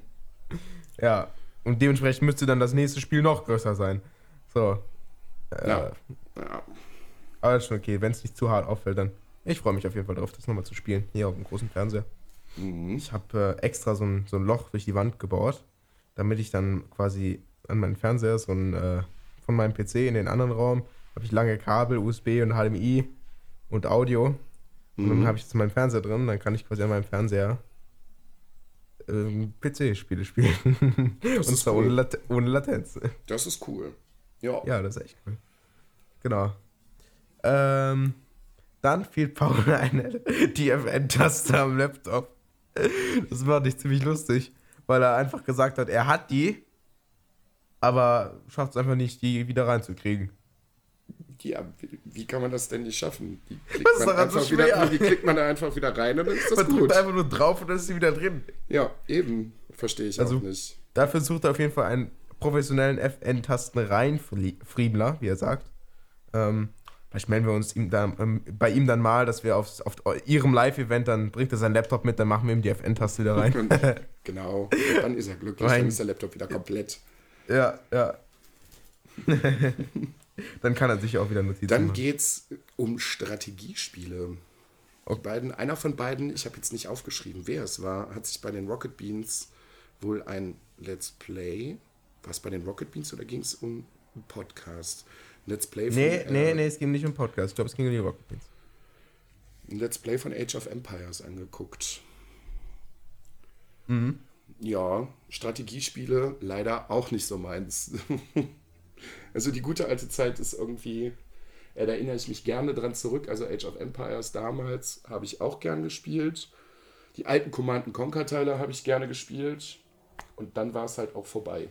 S1: ja. Und dementsprechend müsste dann das nächste Spiel noch größer sein. So.
S2: Äh, ja. ja.
S1: Aber das ist schon okay, wenn es nicht zu hart auffällt, dann. Ich freue mich auf jeden Fall darauf, das nochmal zu spielen. Hier auf dem großen Fernseher. Mhm. Ich habe äh, extra so ein, so ein Loch durch die Wand gebaut, damit ich dann quasi an meinen Fernseher so ein, äh, von meinem PC in den anderen Raum habe ich lange Kabel, USB und HDMI und Audio. Und mhm. dann habe ich jetzt meinen Fernseher drin, dann kann ich quasi an meinem Fernseher ähm, PC-Spiele spielen.
S2: Das
S1: und zwar cool. ohne, Lat ohne, Latenz.
S2: Das ist cool. Ja.
S1: Ja, das ist echt cool. Genau. Ähm, dann fiel Paul eine DFN-Taste am Laptop. Das war nicht ziemlich lustig, weil er einfach gesagt hat, er hat die, aber schafft es einfach nicht, die wieder reinzukriegen
S2: ja, wie kann man das denn nicht schaffen? Die klickt, man einfach so wieder, die klickt man da einfach wieder rein und dann ist das man gut. Man drückt
S1: einfach nur drauf und dann ist sie wieder drin.
S2: Ja, eben. Verstehe ich also, auch nicht.
S1: Dafür sucht er auf jeden Fall einen professionellen FN-Tasten rein, Friemler, wie er sagt. Ähm, vielleicht melden wir uns ihm dann, ähm, bei ihm dann mal, dass wir auf, auf ihrem Live-Event, dann bringt er seinen Laptop mit, dann machen wir ihm die FN-Taste wieder rein.
S2: genau, dann ist er glücklich, mein, dann ist der Laptop wieder komplett.
S1: Ja, ja. Dann kann er sich auch wieder Notizen
S2: Dann geht es um Strategiespiele. Die beiden, einer von beiden, ich habe jetzt nicht aufgeschrieben, wer es war, hat sich bei den Rocket Beans wohl ein Let's Play. War es bei den Rocket Beans oder ging es um einen Podcast? Let's Play
S1: von. Nee, äh, nee, nee, es ging nicht um Podcast. Ich glaube, es ging um die Rocket Beans.
S2: Ein Let's Play von Age of Empires angeguckt.
S1: Mhm.
S2: Ja, Strategiespiele leider auch nicht so meins. Also die gute alte Zeit ist irgendwie, da erinnere ich mich gerne dran zurück. Also Age of Empires damals habe ich auch gern gespielt. Die alten Command Conquer Teile habe ich gerne gespielt. Und dann war es halt auch vorbei.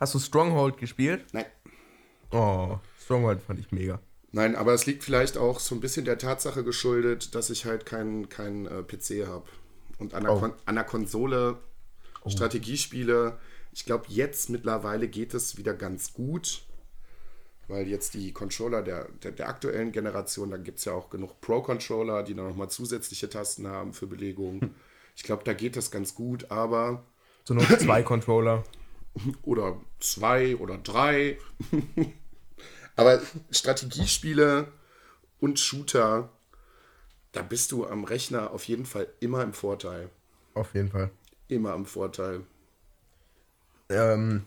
S1: Hast du Stronghold gespielt?
S2: Nein.
S1: Oh, Stronghold fand ich mega.
S2: Nein, aber es liegt vielleicht auch so ein bisschen der Tatsache geschuldet, dass ich halt keinen kein, äh, PC habe. Und an der, oh. Kon Konsole oh. Strategiespiele, ich glaube, jetzt mittlerweile geht es wieder ganz gut weil jetzt die Controller der, der, der aktuellen Generation, da gibt es ja auch genug Pro-Controller, die dann nochmal zusätzliche Tasten haben für Belegung. Ich glaube, da geht das ganz gut, aber.
S1: So nur zwei Controller.
S2: Oder zwei oder drei. aber Strategiespiele und Shooter, da bist du am Rechner auf jeden Fall immer im Vorteil.
S1: Auf jeden Fall.
S2: Immer im Vorteil.
S1: Ähm,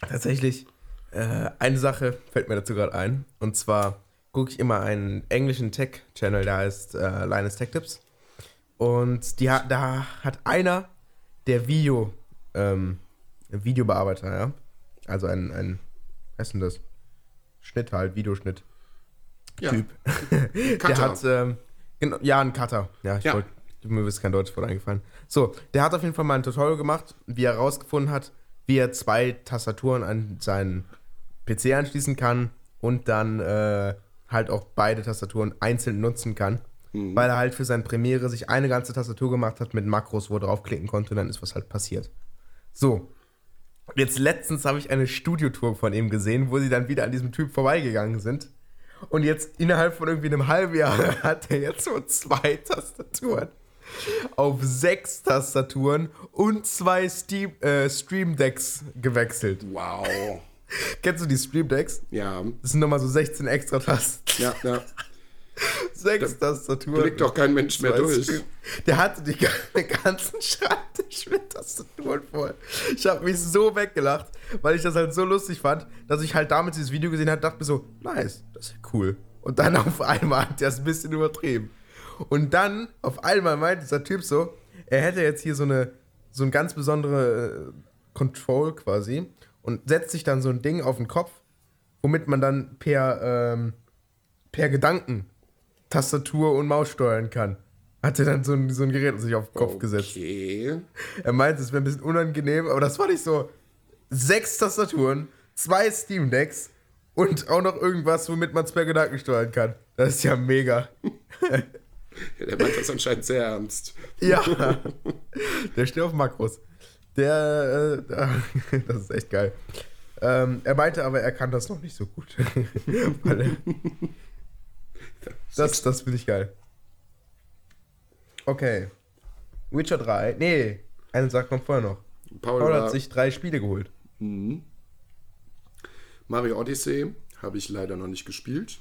S1: tatsächlich, äh, eine Sache fällt mir dazu gerade ein. Und zwar gucke ich immer einen englischen Tech-Channel, der heißt äh, Linus Tech Tips. Und die, da hat einer der Video, ähm, Videobearbeiter, ja. Also ein, ein, was ist denn das? Schnitt halt, Videoschnitt.
S2: Ja.
S1: Typ. Der hat, ähm, genau, ja, ein Cutter. Ja, ich
S2: Ja.
S1: wollte, mir ist kein Deutsch Wort eingefallen. So, der hat auf jeden Fall mal ein Tutorial gemacht, wie er herausgefunden hat, wie er zwei Tastaturen an seinen PC anschließen kann und dann äh, halt auch beide Tastaturen einzeln nutzen kann. Weil er halt für sein Premiere sich eine ganze Tastatur gemacht hat mit Makros, wo er draufklicken konnte und dann ist was halt passiert. So. Jetzt letztens habe ich eine Studiotour von ihm gesehen, wo sie dann wieder an diesem Typ vorbeigegangen sind. Und jetzt innerhalb von irgendwie einem halben Jahr hat er jetzt so zwei Tastaturen. Auf sechs Tastaturen und zwei Steam, äh, Stream Decks gewechselt.
S2: Wow.
S1: Kennst du die Stream Decks?
S2: Ja,
S1: Das sind nochmal so 16 extra Tasten.
S2: ja, ja.
S1: Sechs Tastaturen.
S2: Blickt doch kein Mensch mehr durch.
S1: Der hatte die, den ganzen Schreibtisch mit Tastaturen voll. Ich habe mich so weggelacht, weil ich das halt so lustig fand, dass ich halt damit dieses Video gesehen habe, dachte mir so, nice, das ist ja cool. Und dann auf einmal hat er es ein bisschen übertrieben. Und dann auf einmal meint dieser Typ so, er hätte jetzt hier so eine so ein ganz besondere äh, Control quasi und setzt sich dann so ein Ding auf den Kopf, womit man dann per ähm, per Gedanken Tastatur und Maus steuern kann. Hat er dann so ein, so ein Gerät sich auf den Kopf gesetzt.
S2: Okay.
S1: Er meinte, es wäre ein bisschen unangenehm, aber das war nicht so. Sechs Tastaturen, zwei Steam Decks und auch noch irgendwas, womit man es per Gedanken steuern kann. Das ist ja mega.
S2: Ja, der meint das anscheinend sehr ernst.
S1: Ja. Der steht auf Makros. Der, äh, das ist echt geil. Ähm, er meinte aber, er kann das noch nicht so gut. Er, das das finde ich geil. Okay. Witcher 3. Nee, eine Sache kommt vorher noch.
S2: Paul,
S1: Paul hat sich drei Spiele geholt.
S2: Mario Odyssey habe ich leider noch nicht gespielt.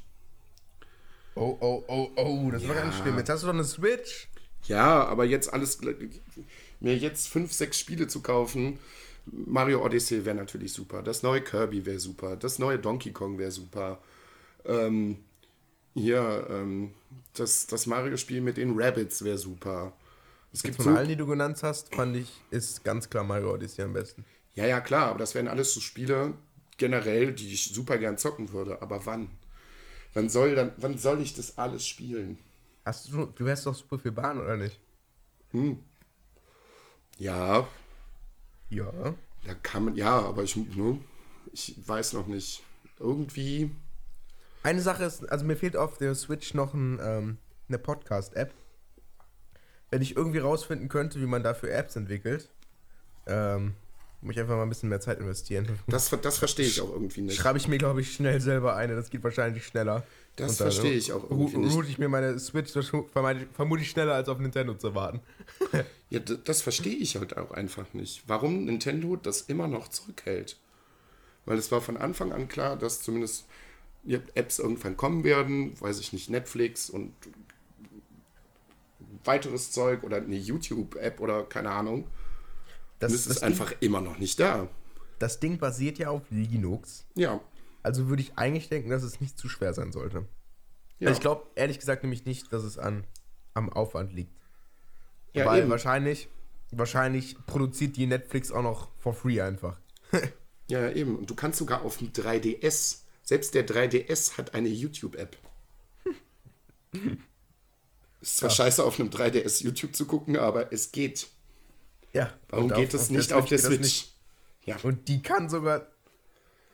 S1: Oh, oh, oh, oh, das war
S2: Ja.
S1: ganz schlimm. Jetzt hast du doch eine Switch.
S2: Ja, aber jetzt alles, mir jetzt fünf, sechs Spiele zu kaufen, Mario Odyssey wäre natürlich super. Das neue Kirby wäre super. Das neue Donkey Kong wäre super. Ähm, hier, ähm, das, das Mario-Spiel mit den Rabbits wäre super. Es gibt
S1: Von
S2: so,
S1: allen, die du genannt hast, fand ich, ist ganz klar Mario Odyssey am besten.
S2: ja, ja, klar, aber das wären alles so Spiele generell, die ich super gern zocken würde. Aber wann? Wann soll, dann, wann soll ich das alles spielen?
S1: Hast du, du hast doch super viel Bahn, oder nicht?
S2: Ja,
S1: Ja.
S2: Da kann man, ja, aber ich, ne, ich weiß noch nicht. Irgendwie,
S1: Eine Sache ist, also mir fehlt auf der Switch noch ein, ähm, eine Podcast-App. Wenn ich irgendwie rausfinden könnte, wie man dafür Apps entwickelt, ähm, muss ich einfach mal ein bisschen mehr Zeit investieren.
S2: das, das verstehe ich auch irgendwie nicht.
S1: Schreibe ich mir, glaube ich, schnell selber eine. Das geht wahrscheinlich schneller.
S2: Das
S1: dann,
S2: verstehe ich auch irgendwie nicht.
S1: Route ich mir meine Switch vermutlich schneller als auf Nintendo zu warten.
S2: Ja, das verstehe ich halt auch einfach nicht. Warum Nintendo das immer noch zurückhält. Weil es war von Anfang an klar, dass zumindest Apps irgendwann kommen werden, weiß ich nicht, Netflix und weiteres Zeug oder eine YouTube-App oder keine Ahnung.
S1: Das,
S2: Das,
S1: das,
S2: ist einfach immer noch nicht da.
S1: Ding, das Ding basiert ja auf Linux.
S2: Ja.
S1: Also würde ich eigentlich denken, dass es nicht zu schwer sein sollte.
S2: ja.
S1: Ich glaube ehrlich gesagt nämlich nicht, dass es an, am Aufwand liegt.
S2: ja,
S1: Weil
S2: eben.
S1: wahrscheinlich, wahrscheinlich produziert die Netflix auch noch for free einfach.
S2: Ja, ja, eben. Und du kannst sogar auf dem 3DS, selbst der 3DS hat eine YouTube-App. Ist zwar scheiße, auf einem 3DS YouTube zu gucken, aber es geht.
S1: Ja.
S2: Warum geht es nicht auf der Switch?
S1: nicht.
S2: Ja.
S1: Und die kann sogar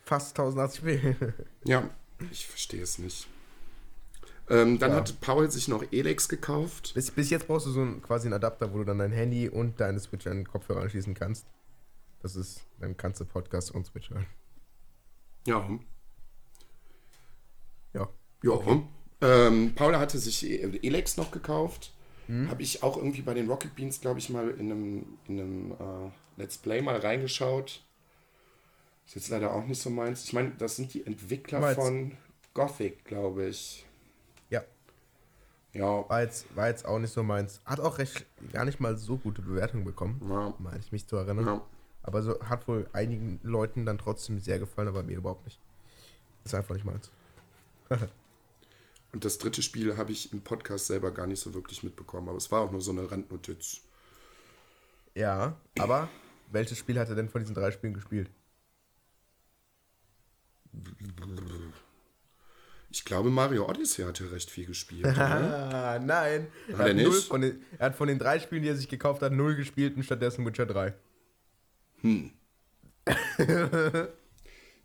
S1: fast 1080p.
S2: ja, ich verstehe es nicht. Ähm, dann
S1: Ja.
S2: hat Paul sich noch Elex gekauft.
S1: bis, bis jetzt brauchst du so einen, quasi einen Adapter, wo du dann dein Handy und deine Switch an den Kopfhörer anschließen kannst. Das ist, dann kannst du Podcast und Switch hören.
S2: Ja.
S1: Ja.
S2: Ja. Ähm, Paula hatte sich E- Elex noch gekauft.
S1: Hm?
S2: Habe ich auch irgendwie bei den Rocket Beans, glaube ich, mal in einem, in einem äh, Let's Play mal reingeschaut. Ist jetzt leider auch nicht so meins. Ich meine, das sind die Entwickler
S1: Meins.
S2: von Gothic, glaube ich.
S1: Ja.
S2: Ja.
S1: War jetzt, war jetzt auch nicht so meins. Hat auch recht gar nicht mal so gute Bewertungen bekommen,
S2: Ja.
S1: meine ich mich zu erinnern.
S2: ja.
S1: Aber so hat wohl einigen Leuten dann trotzdem sehr gefallen, aber mir überhaupt nicht. Ist einfach nicht meins.
S2: Und das dritte Spiel habe ich im Podcast selber gar nicht so wirklich mitbekommen, aber es war auch nur so eine Randnotiz.
S1: Ja, aber welches Spiel hat er denn von diesen drei Spielen gespielt?
S2: Ich glaube, Mario Odyssey hat ja recht viel gespielt.
S1: Ah, nein.
S2: Hat
S1: er,
S2: er nicht?
S1: den, er hat von den drei Spielen, die er sich gekauft hat, null gespielt und stattdessen Witcher 3.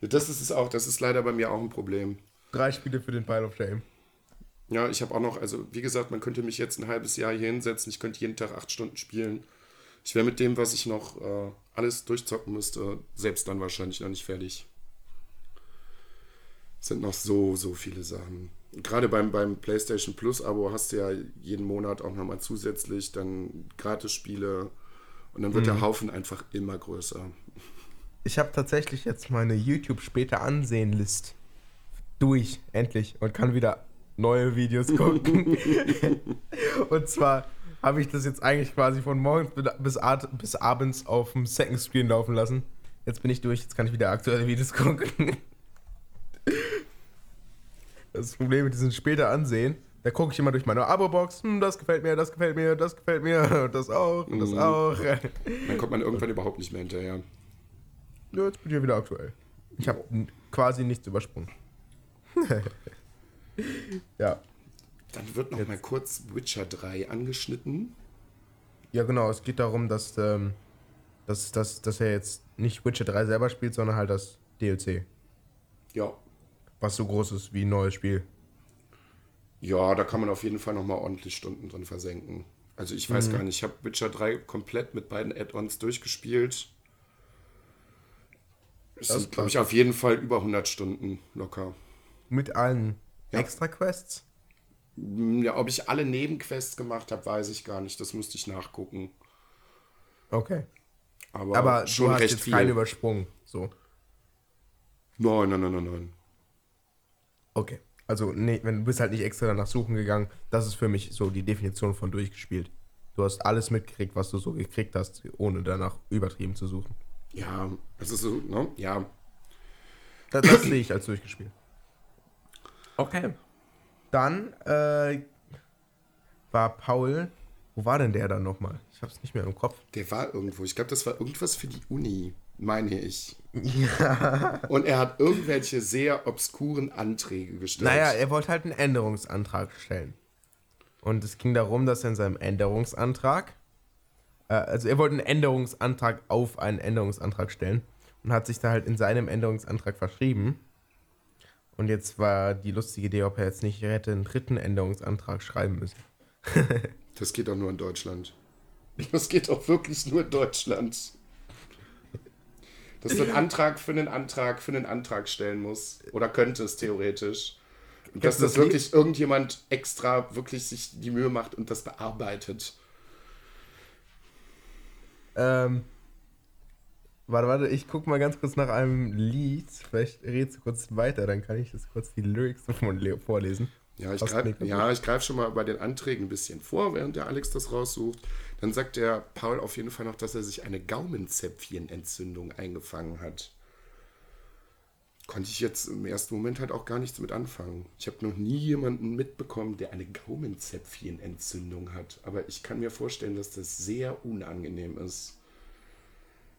S2: Ja, das ist es auch, das ist leider bei mir auch ein Problem.
S1: Drei Spiele für den Pile of Shame.
S2: Ja, ich habe auch noch, also wie gesagt, man könnte mich jetzt ein halbes Jahr hier hinsetzen, ich könnte jeden Tag acht Stunden spielen. Ich wäre mit dem, was ich noch äh, alles durchzocken müsste, selbst dann wahrscheinlich noch nicht fertig. Es sind noch so, so viele Sachen. Gerade beim, beim PlayStation Plus-Abo hast du ja jeden Monat auch nochmal zusätzlich dann Gratis-Spiele und dann wird der Haufen einfach immer größer.
S1: Ich habe tatsächlich jetzt meine YouTube später ansehen List durch, endlich, und kann wieder neue Videos gucken. und zwar habe ich das jetzt eigentlich quasi von morgens bis, bis abends auf dem Second Screen laufen lassen. Jetzt bin ich durch, jetzt kann ich wieder aktuelle Videos gucken. Das Problem mit diesem später ansehen, da gucke ich immer durch meine Abo-Box, hm, das gefällt mir, das gefällt mir, das gefällt mir, und das auch, und das
S2: Mhm.
S1: auch.
S2: Dann kommt man irgendwann überhaupt nicht mehr hinterher.
S1: Ja, jetzt bin ich ja wieder aktuell. Ich habe quasi nichts übersprungen. ja.
S2: Dann wird noch mal kurz Witcher 3 angeschnitten.
S1: Ja, genau. Es geht darum, dass, ähm, dass, dass, dass er jetzt nicht Witcher 3 selber spielt, sondern halt das DLC.
S2: Ja.
S1: Was so groß ist wie ein neues Spiel.
S2: Ja, da kann man auf jeden Fall noch mal ordentlich Stunden drin versenken. Also ich weiß gar nicht, ich habe Witcher 3 komplett mit beiden Add-ons durchgespielt. Es
S1: Das ist
S2: sind, glaube ich, auf jeden Fall über 100 Stunden locker.
S1: Mit allen
S2: Ja.
S1: Extra-Quests?
S2: Hm, Ja, ob ich alle Nebenquests gemacht habe, weiß ich gar nicht. Das müsste ich nachgucken.
S1: Okay.
S2: Aber,
S1: Aber
S2: schon
S1: du hast
S2: recht
S1: jetzt
S2: viel.
S1: keinen übersprungen. So.
S2: Nein, nein, nein, nein, nein.
S1: Okay. Also, nee, wenn du bist halt nicht extra danach suchen gegangen, das ist für mich so die Definition von durchgespielt. Du hast alles mitgekriegt, was du so gekriegt hast, ohne danach übertrieben zu suchen.
S2: Ja, es ist so, ne? Ja,
S1: Das, das sehe ich als durchgespielt. Okay. Dann äh, war Paul. Wo war denn der dann nochmal? Ich hab's nicht mehr im Kopf.
S2: der war irgendwo. Ich glaube, das war irgendwas für die Uni, meine ich.
S1: Ja.
S2: Und er hat irgendwelche sehr obskuren Anträge gestellt.
S1: Naja, er wollte halt einen Änderungsantrag stellen. Und es ging darum, dass er in seinem Änderungsantrag, äh, also er wollte einen Änderungsantrag auf einen Änderungsantrag stellen und hat sich da halt in seinem Änderungsantrag verschrieben. Und jetzt war die lustige Idee, ob er jetzt nicht hätte einen dritten Änderungsantrag schreiben müssen.
S2: Das geht doch nur in Deutschland. Das geht doch wirklich nur in Deutschland. Dass du einen Antrag für einen Antrag für einen Antrag stellen muss. Oder könnte es theoretisch. Und dass das wirklich irgendjemand extra wirklich sich die Mühe macht und das bearbeitet.
S1: Ähm, warte, warte, ich guck mal ganz kurz nach einem Lied. Vielleicht redest du kurz weiter, dann kann ich das kurz die Lyrics davon le- vorlesen.
S2: Ja, ich greife ja, greif schon mal bei den Anträgen ein bisschen vor, während der Alex das raussucht. Dann sagt der Paul auf jeden Fall noch, dass er sich eine Gaumenzäpfchenentzündung eingefangen hat. Konnte ich jetzt im ersten Moment halt auch gar nichts mit anfangen. Ich habe noch nie jemanden mitbekommen, der eine Gaumenzäpfchenentzündung hat. Aber ich kann mir vorstellen, dass das sehr unangenehm ist.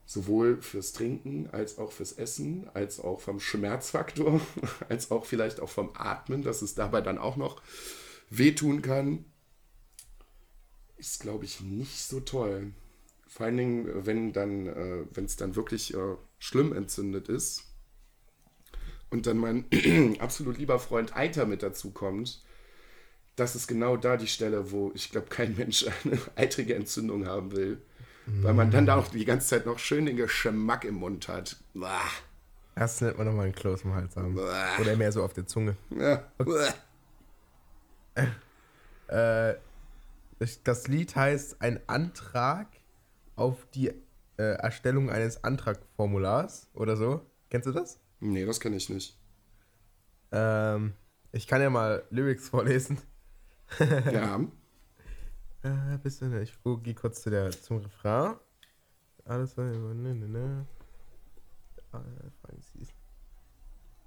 S2: Sowohl fürs Trinken als auch fürs Essen, als auch vom Schmerzfaktor, als auch vielleicht auch vom Atmen, dass es dabei dann auch noch wehtun kann. Ist, glaube ich, nicht so toll. Vor allen Dingen, wenn dann, äh, wenn es dann wirklich äh, schlimm entzündet ist und dann mein absolut lieber Freund Eiter mit dazu kommt, das ist genau da die Stelle, wo ich glaube, kein Mensch eine eitrige Entzündung haben will. Weil man dann da auch die ganze Zeit noch schön den Geschmack im Mund hat. Bah.
S1: Erst nennt man nochmal einen Kloß im Hals haben.
S2: Bäh.
S1: Oder mehr so auf der Zunge.
S2: Ja. Bah.
S1: Äh, das, das Lied heißt Ein Antrag auf die äh, Erstellung eines Antragformulars oder so. Kennst du das?
S2: Nee, das kenne ich nicht.
S1: Ähm, ich kann ja mal Lyrics vorlesen.
S2: Ja.
S1: Äh, bist du, ich gehe kurz zu der, zum Refrain. Alles ne, ne, ne. Ah,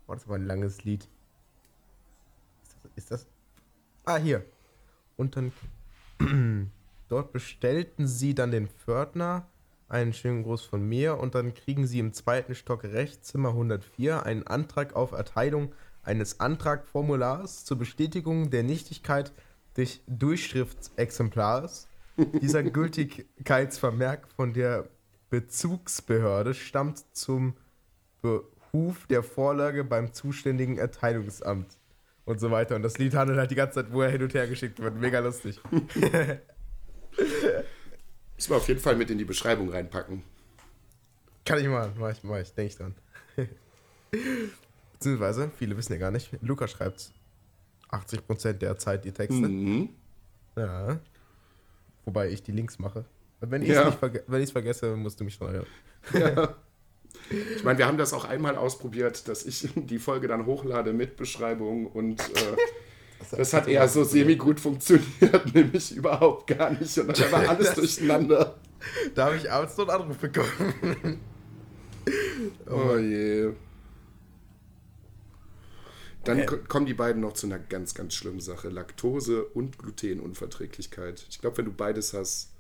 S1: Boah, das war ein langes Lied. Ist das, ist das? Ah, hier. Und dann dort bestellten sie dann den Pförtner, einen schönen Gruß von mir, und dann kriegen sie im zweiten Stock rechts, Zimmer 104, einen Antrag auf Erteilung eines Antragformulars zur Bestätigung der Nichtigkeit des Durchschriftsexemplars. Dieser Gültigkeitsvermerk von der Bezugsbehörde stammt zum Behuf der Vorlage beim zuständigen Erteilungsamt und so weiter. Und das Lied handelt halt die ganze Zeit, wo er hin und her geschickt wird. Mega lustig.
S2: Müssen wir auf jeden Fall mit in die Beschreibung reinpacken.
S1: Kann ich mal, mach ich, mach ich, denke ich dran. Beziehungsweise, viele wissen ja gar nicht, Luca schreibt 80% der Zeit die Texte. Mhm. Ja. Wobei ich die Links mache. Wenn ich es ja. verge vergesse, musst du mich erinnern. Ja.
S2: Ich meine, wir haben das auch einmal ausprobiert, dass ich die Folge dann hochlade mit Beschreibung und äh, das, das hat eher so semi-gut funktioniert, nämlich überhaupt gar nicht. Und dann war alles das, durcheinander.
S1: Da habe ich abends so einen Anruf bekommen.
S2: oh je. Dann okay. kommen die beiden noch zu einer ganz, ganz schlimmen Sache: Laktose und Glutenunverträglichkeit. Ich glaube, wenn du beides hast.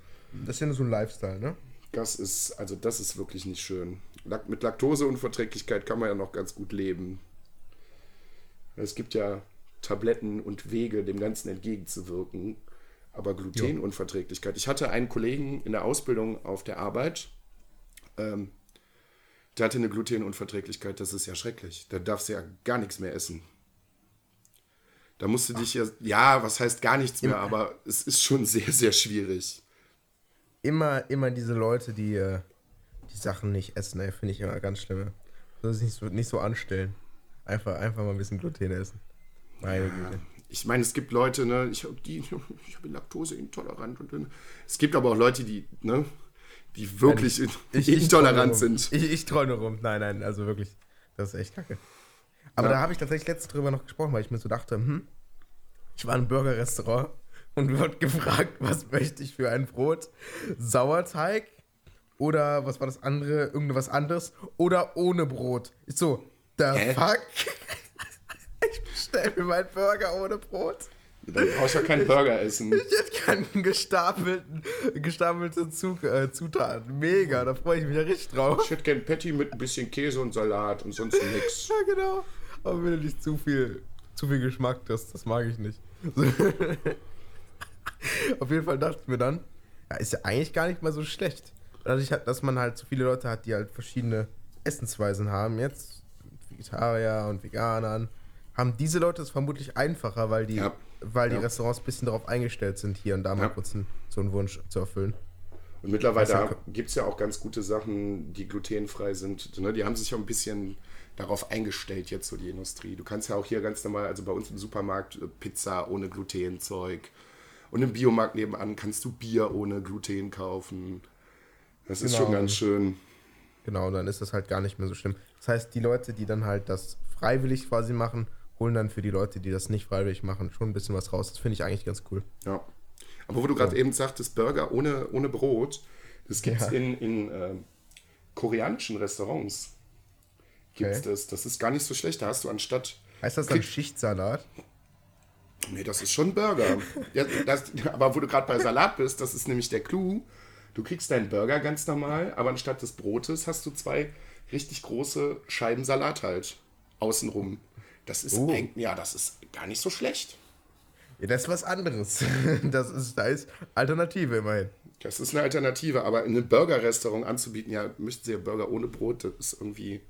S1: Das ist ja nur so ein Lifestyle, ne?
S2: Das ist, also das ist wirklich nicht schön. Mit Laktoseunverträglichkeit kann man ja noch ganz gut leben. Es gibt ja Tabletten und Wege, dem Ganzen entgegenzuwirken. Aber Glutenunverträglichkeit. Ich hatte einen Kollegen in der Ausbildung auf der Arbeit, ähm, der hatte eine Glutenunverträglichkeit. Das ist ja schrecklich. Da darfst du ja gar nichts mehr essen. Da musst du dich ja, ja, was heißt gar nichts mehr, aber es ist schon sehr, sehr schwierig.
S1: Immer, immer diese Leute, die äh, die Sachen nicht essen, finde ich immer ganz schlimm. Soll sich nicht so, nicht so anstellen. Einfach, einfach mal ein bisschen Gluten essen.
S2: Meine ja, Ich meine, es gibt Leute, ne, ich, die, ich habe Laktoseintolerant und es gibt aber auch Leute, die, ne, die wirklich ich, ich, intolerant sind.
S1: Ich, ich träume rum. Nein, nein, also wirklich, das ist echt kacke. Aber ja. da habe ich tatsächlich letztens drüber noch gesprochen, weil ich mir so dachte, hm, ich war im Burgerrestaurant und wurde gefragt, was möchte ich für ein Brot? Sauerteig oder was war das andere? Irgendwas anderes oder ohne Brot. Ich so, the Hä? fuck? ich bestell mir meinen Burger ohne Brot.
S2: Dann brauchst du ja keinen Burger essen.
S1: Ich hätte keinen gestapelten, gestapelte Zug, äh, Zutaten. Mega, da freue ich mich ja richtig drauf.
S2: Ich hätte gern Patty mit ein bisschen Käse und Salat und sonst nichts.
S1: Ja, genau. Aber wenn du nicht zu viel, zu viel Geschmack hast, das mag ich nicht. Auf jeden Fall dachte ich mir dann, ja, ist ja eigentlich gar nicht mal so schlecht. Dadurch, dass man halt so viele Leute hat, die halt verschiedene Essensweisen haben, jetzt Vegetarier und Veganern, haben diese Leute es vermutlich einfacher, weil die, ja. Weil die ja. Restaurants ein bisschen darauf eingestellt sind, hier und da mal ja. kurz einen, so einen Wunsch zu erfüllen.
S2: Und mittlerweile gibt es ja auch ganz gute Sachen, die glutenfrei sind. Ne? Die haben sich ja ein bisschen darauf eingestellt, jetzt so die Industrie. Du kannst ja auch hier ganz normal, also bei uns im Supermarkt, äh, Pizza ohne Glutenzeug. Und im Biomarkt nebenan kannst du Bier ohne Gluten kaufen. Das ist genau. schon ganz schön.
S1: Genau, dann ist das halt gar nicht mehr so schlimm. Das heißt, die Leute, die dann halt das freiwillig quasi machen, holen dann für die Leute, die das nicht freiwillig machen, schon ein bisschen was raus. Das finde ich eigentlich ganz cool.
S2: Ja. Aber wo du gerade ja. eben sagtest, Burger ohne, ohne Brot, das gibt es ja. in, in äh, koreanischen Restaurants. Gibt's okay. das. Das ist gar nicht so schlecht. Da hast du anstatt.
S1: Heißt das dann Schichtsalat?
S2: Nee, das ist schon Burger. ja, das, aber wo du gerade bei Salat bist, das ist nämlich der Clou. Du kriegst deinen Burger ganz normal, aber anstatt des Brotes hast du zwei richtig große Scheiben Salat halt außenrum. Das ist, oh. ein, ja, das ist gar nicht so schlecht.
S1: Ja, das ist was anderes. Das ist, da ist Alternative immerhin.
S2: Das ist eine Alternative, aber in einem Burger-Restaurant anzubieten, ja, möchten sie ja Burger ohne Brot, das ist irgendwie.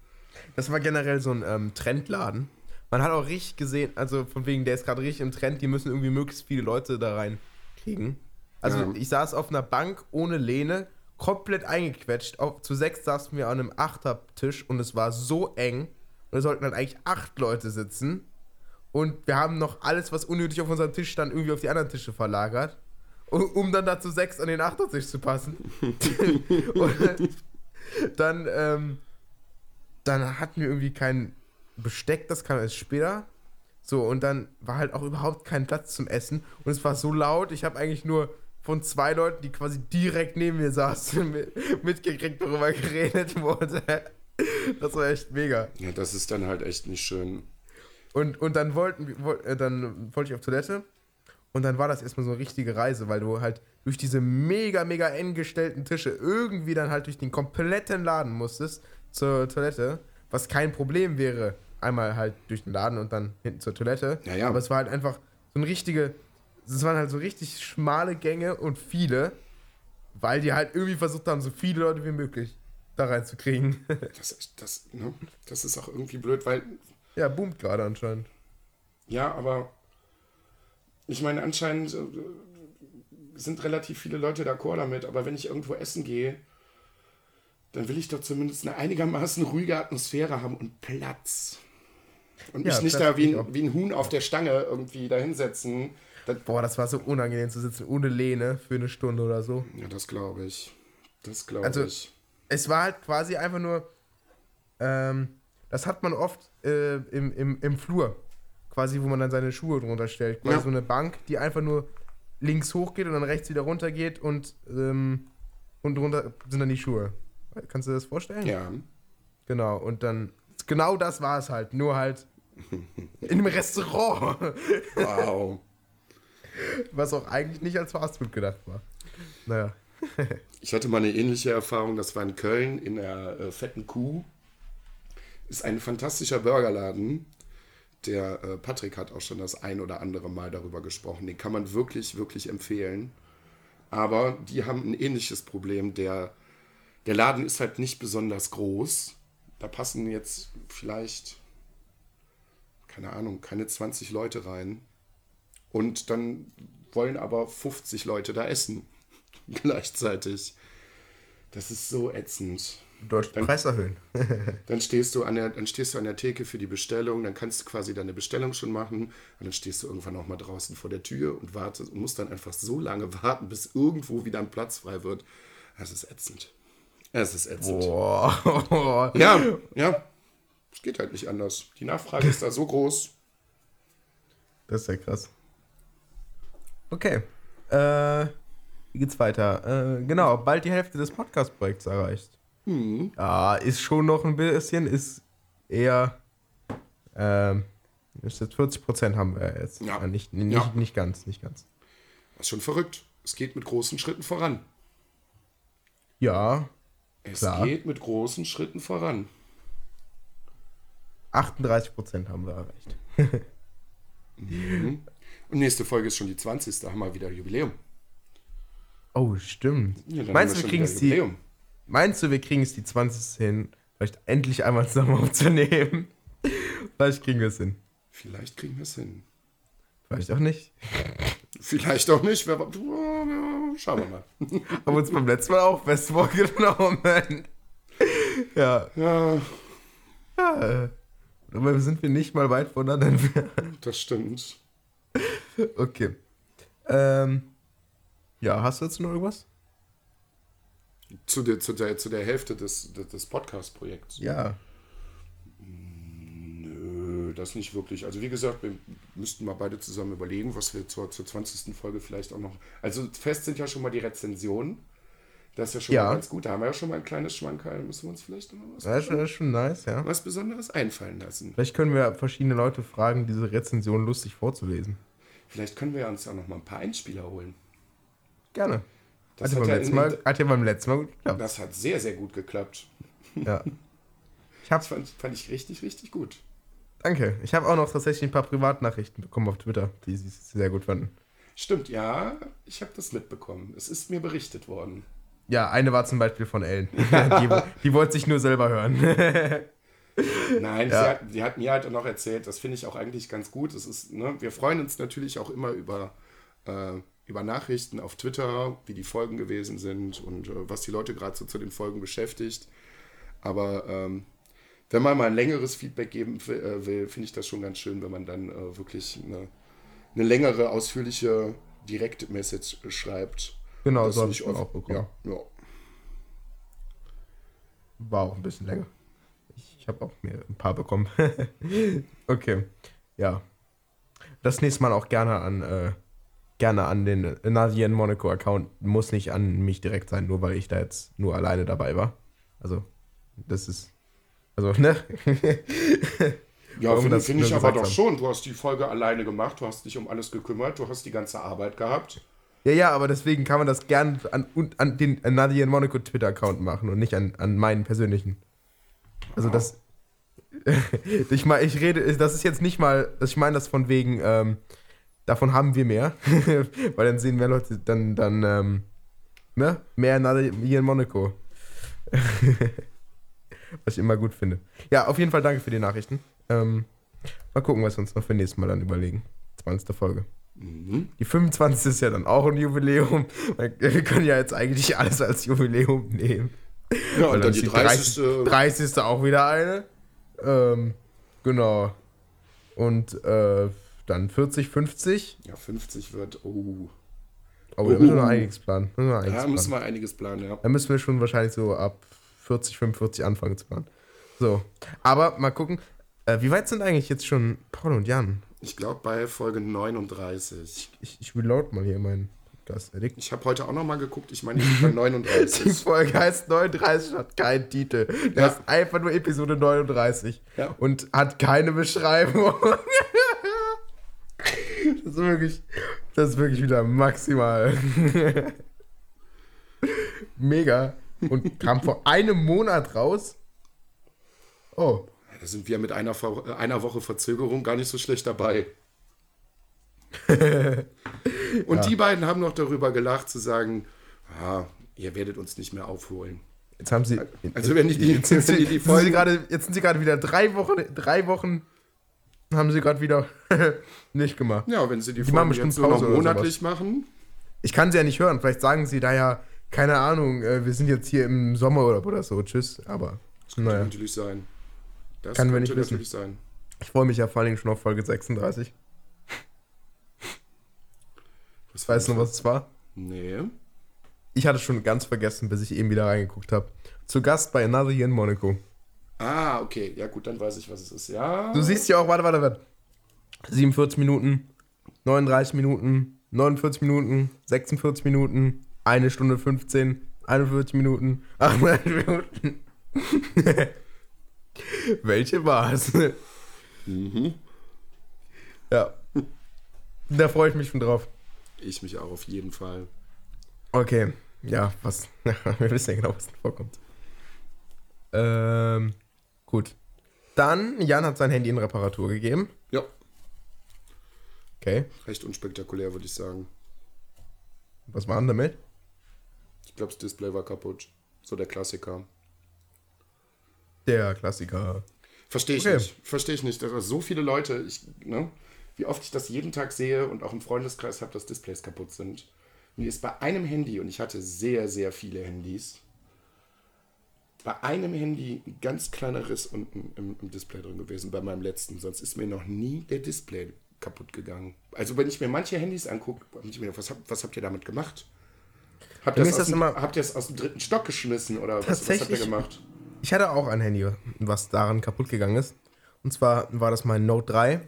S1: Das war generell so ein ähm, Trendladen. Man hat auch richtig gesehen, also von wegen, der ist gerade richtig im Trend, die müssen irgendwie möglichst viele Leute da rein kriegen. Also ja. ich saß auf einer Bank ohne Lehne, komplett eingequetscht. Auf, zu sechs saßen wir an einem Achtertisch und es war so eng. Und es sollten dann eigentlich acht Leute sitzen. Und wir haben noch alles, was unnötig auf unserem Tisch stand, irgendwie auf die anderen Tische verlagert. Um, um dann dazu sechs an den Achtertisch zu passen. und dann, ähm, dann hatten wir irgendwie kein Besteck, das kam erst später. So, und dann war halt auch überhaupt kein Platz zum Essen. Und es war so laut, ich habe eigentlich nur von zwei Leuten, die quasi direkt neben mir saßen, mit, mitgekriegt, worüber geredet wurde. Das war echt mega.
S2: Ja, das ist dann halt echt nicht schön.
S1: Und, und dann wollten äh, dann wollte ich auf Toilette und dann war das erstmal so eine richtige Reise, weil du halt durch diese mega, mega eng gestellten Tische irgendwie dann halt durch den kompletten Laden musstest zur Toilette, was kein Problem wäre. Einmal halt durch den Laden und dann hinten zur Toilette.
S2: Ja, ja.
S1: Aber es war halt einfach so ein richtige, es waren halt so richtig schmale Gänge und viele, weil die halt irgendwie versucht haben, so viele Leute wie möglich da reinzukriegen.
S2: Das, das, ne? das ist auch irgendwie blöd, weil.
S1: ja, boomt gerade anscheinend.
S2: Ja, aber ich meine, anscheinend äh, sind relativ viele Leute d'accord damit, aber wenn ich irgendwo essen gehe, dann will ich doch zumindest eine einigermaßen ruhige Atmosphäre haben und Platz. Und mich
S1: Ja,
S2: nicht da wie ein, wie ein Huhn auf der Stange irgendwie da hinsetzen. Das,
S1: Boah, das war so unangenehm zu sitzen ohne Lehne für eine Stunde oder so.
S2: ja, das glaube ich. Das glaube
S1: Also-
S2: ich.
S1: Es war halt quasi einfach nur, ähm, das hat man oft äh, im, im, im Flur, quasi, wo man dann seine Schuhe drunter stellt. Quasi
S2: Ja.
S1: so eine Bank, die einfach nur links hochgeht und dann rechts wieder runter geht und, ähm, und drunter sind dann die Schuhe. Kannst du dir das vorstellen?
S2: Ja.
S1: Genau, und dann, genau das war es halt, nur halt in einem Restaurant,
S2: Wow.
S1: was auch eigentlich nicht als Fastfood gedacht war. Naja.
S2: Ich hatte mal eine ähnliche Erfahrung, das war in Köln in der äh, Fetten Kuh. Ist ein fantastischer Burgerladen. Der äh, Patrick hat auch schon das ein oder andere Mal darüber gesprochen. Den kann man wirklich, wirklich empfehlen. Aber die haben ein ähnliches Problem. Der, der Laden ist halt nicht besonders groß. Da passen jetzt vielleicht, keine Ahnung, keine 20 Leute rein. Und dann wollen aber 50 Leute da essen. Gleichzeitig. Das ist so ätzend.
S1: Deutschen Preis erhöhen.
S2: Dann stehst du an der, dann stehst du an der Theke für die Bestellung, dann kannst du quasi deine Bestellung schon machen und dann stehst du irgendwann auch mal draußen vor der Tür und wartest und musst dann einfach so lange warten, bis irgendwo wieder ein Platz frei wird. Es ist ätzend. Es ist ätzend.
S1: Boah.
S2: Ja, ja. Es geht halt nicht anders. Die Nachfrage ist da so groß.
S1: Das ist ja krass. Okay. Äh, geht's weiter? Äh, genau, bald die Hälfte des Podcast-Projekts erreicht. Ja, ist schon noch ein bisschen, ist eher. Ähm, ist jetzt 40 Prozent haben wir jetzt.
S2: Ja.
S1: Äh, Nicht, nicht,
S2: Ja.
S1: nicht ganz, nicht ganz.
S2: Das ist schon verrückt. Es geht mit großen Schritten voran.
S1: Ja,
S2: Es
S1: Klar.
S2: geht mit großen Schritten voran.
S1: 38 Prozent haben wir erreicht.
S2: Und nächste Folge ist schon die 20. Da haben wir wieder Jubiläum.
S1: Oh, stimmt.
S2: Ja,
S1: meinst, du, wir
S2: schon
S1: kriegen
S2: wieder
S1: es die, meinst du, wir kriegen es die 20. hin, vielleicht endlich einmal zusammen aufzunehmen? vielleicht kriegen wir es hin.
S2: Vielleicht kriegen wir es hin.
S1: Vielleicht auch nicht.
S2: Vielleicht auch nicht. Wer, schauen wir mal.
S1: Haben uns beim letzten Mal auch fest vorgenommen. ja.
S2: Ja,
S1: ja. äh, Aber sind wir nicht mal weit voneinander entfernt.
S2: das stimmt.
S1: Okay. Ähm, ja, hast du jetzt noch irgendwas?
S2: Zu der, zu der, zu der Hälfte des, des, Podcast-Projekts.
S1: Ja.
S2: Nö, das nicht wirklich. Also wie gesagt, wir müssten mal beide zusammen überlegen, was wir zur, zur 20. Folge vielleicht auch noch... Also fest sind ja schon mal die Rezensionen. Das ist ja schon
S1: Ja.
S2: mal ganz gut. Da haben wir ja schon mal ein kleines Schmankerl. Müssen wir uns vielleicht noch was,
S1: Das ist schon, das ist schon nice, ja.
S2: was Besonderes einfallen lassen.
S1: Vielleicht können wir verschiedene Leute fragen, diese Rezension lustig vorzulesen.
S2: Vielleicht können wir uns ja noch mal ein paar Einspieler holen.
S1: Gerne.
S2: Das
S1: hat, ja
S2: hat
S1: beim
S2: ja
S1: letzten
S2: in-
S1: Mal, hat ja beim letzten Mal gut geklappt.
S2: Das hat sehr, sehr gut geklappt.
S1: Ja. Ich hab,
S2: Das fand, fand ich richtig, richtig gut.
S1: danke. Ich habe auch noch tatsächlich ein paar Privatnachrichten bekommen auf Twitter, die sie sehr gut fanden.
S2: Stimmt, ja, ich habe das mitbekommen. Es ist mir berichtet worden.
S1: Ja, eine war zum Beispiel von Ellen. die, die wollte sich nur selber hören.
S2: Nein,
S1: Ja.
S2: sie, hat, sie hat mir halt noch erzählt, das finde ich auch eigentlich ganz gut. Es ist, ne, wir freuen uns natürlich auch immer über, äh, über Nachrichten auf Twitter, wie die Folgen gewesen sind und äh, was die Leute gerade so zu den Folgen beschäftigt. Aber ähm, wenn man mal ein längeres Feedback geben will, äh, will finde ich das schon ganz schön, wenn man dann äh, wirklich eine, eine längere, ausführliche Direct-Message schreibt.
S1: genau,
S2: Das
S1: so habe ich auch
S2: oft-
S1: bekommen.
S2: Ja, ja.
S1: War auch ein bisschen länger. Ich, ich habe auch mir ein paar bekommen. okay. Ja. Das nächste Mal auch gerne an äh, gerne an den Nasien Monaco Account. Muss nicht an mich direkt sein, nur weil ich da jetzt nur alleine dabei war. Also, das ist. Also, ne?
S2: Ja, finde find ich aber doch
S1: haben.
S2: schon. Du hast die Folge alleine gemacht, du hast dich um alles gekümmert, du hast die ganze Arbeit gehabt.
S1: Ja, ja, aber deswegen kann man das gern an, an den Nadia Monaco Twitter-Account machen und nicht an, an meinen persönlichen. Also das. ich meine, ich rede, das ist jetzt nicht mal, ich meine das von wegen, ähm, davon haben wir mehr. Weil dann sehen mehr Leute, dann, dann, ähm, ne? Mehr Nadia in Monaco. was ich immer gut finde. Ja, auf jeden Fall danke für die Nachrichten. Ähm, mal gucken, was wir uns noch für nächstes Mal dann überlegen. 20. Folge.
S2: Mhm.
S1: Die 25 ist ja dann auch ein Jubiläum. Wir können ja jetzt eigentlich alles als Jubiläum nehmen.
S2: Ja,
S1: Weil
S2: und dann
S1: ist
S2: die 30.
S1: 30. auch wieder eine. Ähm, genau. Und äh, dann 40, 50.
S2: Ja, 50 wird. Oh.
S1: Aber da müssen wir noch einiges planen. Müssen wir einiges
S2: Ja,
S1: planen.
S2: müssen wir einiges planen, ja.
S1: Da müssen wir schon wahrscheinlich so ab 40, 45 anfangen zu planen. So. Aber mal gucken. Äh, wie weit sind eigentlich jetzt schon Paul und Jan?
S2: Ich glaube bei Folge 39.
S1: Ich, ich reload mal hier meinen Podcast. Edit.
S2: Ich habe heute auch noch mal geguckt, ich meine, ich bin bei
S1: Die
S2: 39.
S1: Folge heißt 39, hat keinen Titel. Das
S2: Ja.
S1: ist einfach nur Episode 39.
S2: Ja.
S1: Und hat keine Beschreibung. das ist wirklich, das ist wirklich wieder maximal. Mega. Und kam vor einem Monat raus. Oh.
S2: Da sind wir mit einer, äh, einer Woche Verzögerung gar nicht so schlecht dabei. Und die beiden haben noch darüber gelacht, zu sagen, ah, ihr werdet uns nicht mehr aufholen.
S1: Jetzt haben sie.
S2: Also wenn die- die-
S1: sind sie, jetzt sind sie gerade wieder drei Wochen, drei Wochen haben sie gerade wieder nicht gemacht.
S2: Ja, wenn sie die,
S1: Die machen
S2: Folgen jetzt nur noch monatlich machen.
S1: Ich kann sie ja nicht hören. Vielleicht sagen sie da ja, keine Ahnung, äh, wir sind jetzt hier im Sommerurlaub oder so. Tschüss. Aber
S2: Kann
S1: naja.
S2: natürlich sein. Das
S1: Kann
S2: könnte
S1: nicht wissen.
S2: natürlich sein.
S1: Ich freue mich ja vor allen Dingen schon auf Folge 36.
S2: Was
S1: Weißt du noch, was es war?
S2: Nee.
S1: Ich hatte schon ganz vergessen, bis ich eben wieder reingeguckt habe. Zu Gast bei Another Year in Monaco.
S2: Ah, okay. Ja, gut, dann weiß ich, was es ist. Ja.
S1: Du siehst ja auch, warte, warte, warte. 47 Minuten, 39 Minuten, 49 Minuten, 46 Minuten, 1 Stunde 15, 41 Minuten, 38 Minuten. Welche war es?
S2: Mhm.
S1: Ja. Da freue ich mich schon drauf.
S2: Ich mich auch auf jeden Fall.
S1: Okay. Ja, was. Wir wissen ja genau, was da vorkommt. Ähm, gut. Dann, Jan hat sein Handy in Reparatur gegeben.
S2: Ja,
S1: Okay.
S2: recht unspektakulär, würde ich sagen.
S1: Was war denn damit?
S2: Ich glaube, das Display war kaputt. So der Klassiker.
S1: Der Klassiker.
S2: Verstehe ich
S1: Okay.
S2: nicht. Verstehe ich nicht. Also so viele Leute, ich, ne, wie oft ich das jeden Tag sehe und auch im Freundeskreis habe, dass Displays kaputt sind. Mir ist bei einem Handy, und ich hatte sehr, sehr viele Handys, bei einem Handy ein ganz kleiner Riss unten im, im Display drin gewesen, bei meinem letzten. Sonst ist mir noch nie der Display kaputt gegangen. Also wenn ich mir manche Handys angucke, hab ich mir was, habt- was habt ihr damit gemacht? Habt ihr aus,
S1: das
S2: dem- habt ihr es aus dem dritten Stock geschmissen oder was, was habt ihr gemacht?
S1: Ich hatte auch ein Handy, was daran kaputt gegangen ist. Und zwar war das mein Note 3.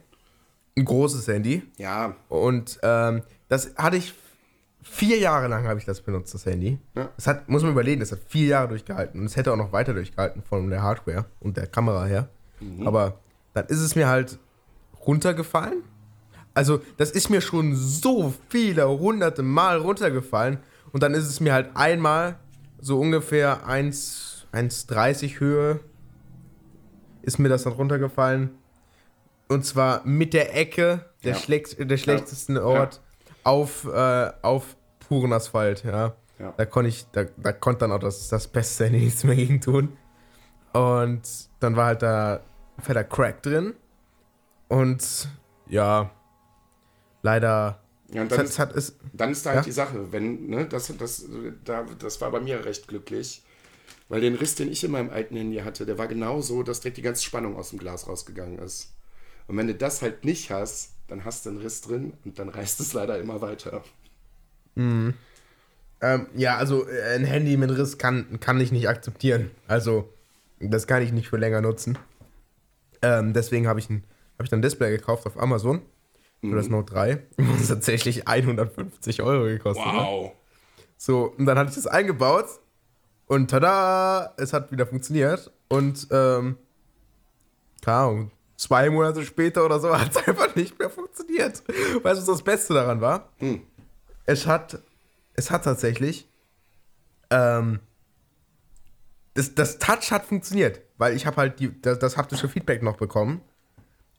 S1: Ein großes Handy.
S2: Ja,
S1: Und ähm, das hatte ich vier Jahre lang habe ich das benutzt, das Handy.
S2: Ja.
S1: Das hat, muss man überlegen, das hat vier Jahre durchgehalten. Und es hätte auch noch weiter durchgehalten von der Hardware und der Kamera her. Aber dann ist es mir halt runtergefallen. Also, das ist mir schon so viele hunderte Mal runtergefallen. Und dann ist es mir halt einmal so ungefähr 1 1,30 Höhe ist mir das dann runtergefallen. Und zwar mit der Ecke, der,
S2: Ja.
S1: schlecht, der schlechtesten Ort, auf, äh, auf puren Asphalt, ja.
S2: Ja.
S1: Da konnte ich, da, da konnte dann auch das, das beste nichts mehr gegen tun. Und dann war halt da fetter Crack drin. Und ja, leider.
S2: Ja, und dann,
S1: hat,
S2: ist,
S1: hat, es,
S2: dann ist da halt
S1: Ja?
S2: die Sache, wenn, ne, das, das, da, das war bei mir recht glücklich, weil den Riss, den ich in meinem alten Handy hatte, der war genau so, dass direkt die ganze Spannung aus dem Glas rausgegangen ist. Und wenn du das halt nicht hast, dann hast du einen Riss drin und dann reißt es leider immer weiter.
S1: ähm, ja, also äh, ein Handy mit Riss kann, kann ich nicht akzeptieren. Also, das kann ich nicht für länger nutzen. Ähm, deswegen habe ich, ein, hab ich dann ein Display gekauft auf Amazon. für das Note 3. Und es tatsächlich 150 Euro gekostet. Ne?
S2: Wow.
S1: So, und dann hatte ich das eingebaut und tada, es hat wieder funktioniert. Und, ähm, keine Ahnung, zwei Monate später oder so hat es einfach nicht mehr funktioniert. Weißt du, was das Beste daran war? Es hat, es hat tatsächlich, ähm, das, das Touch hat funktioniert, weil ich habe halt die, das, das haptische Feedback noch bekommen.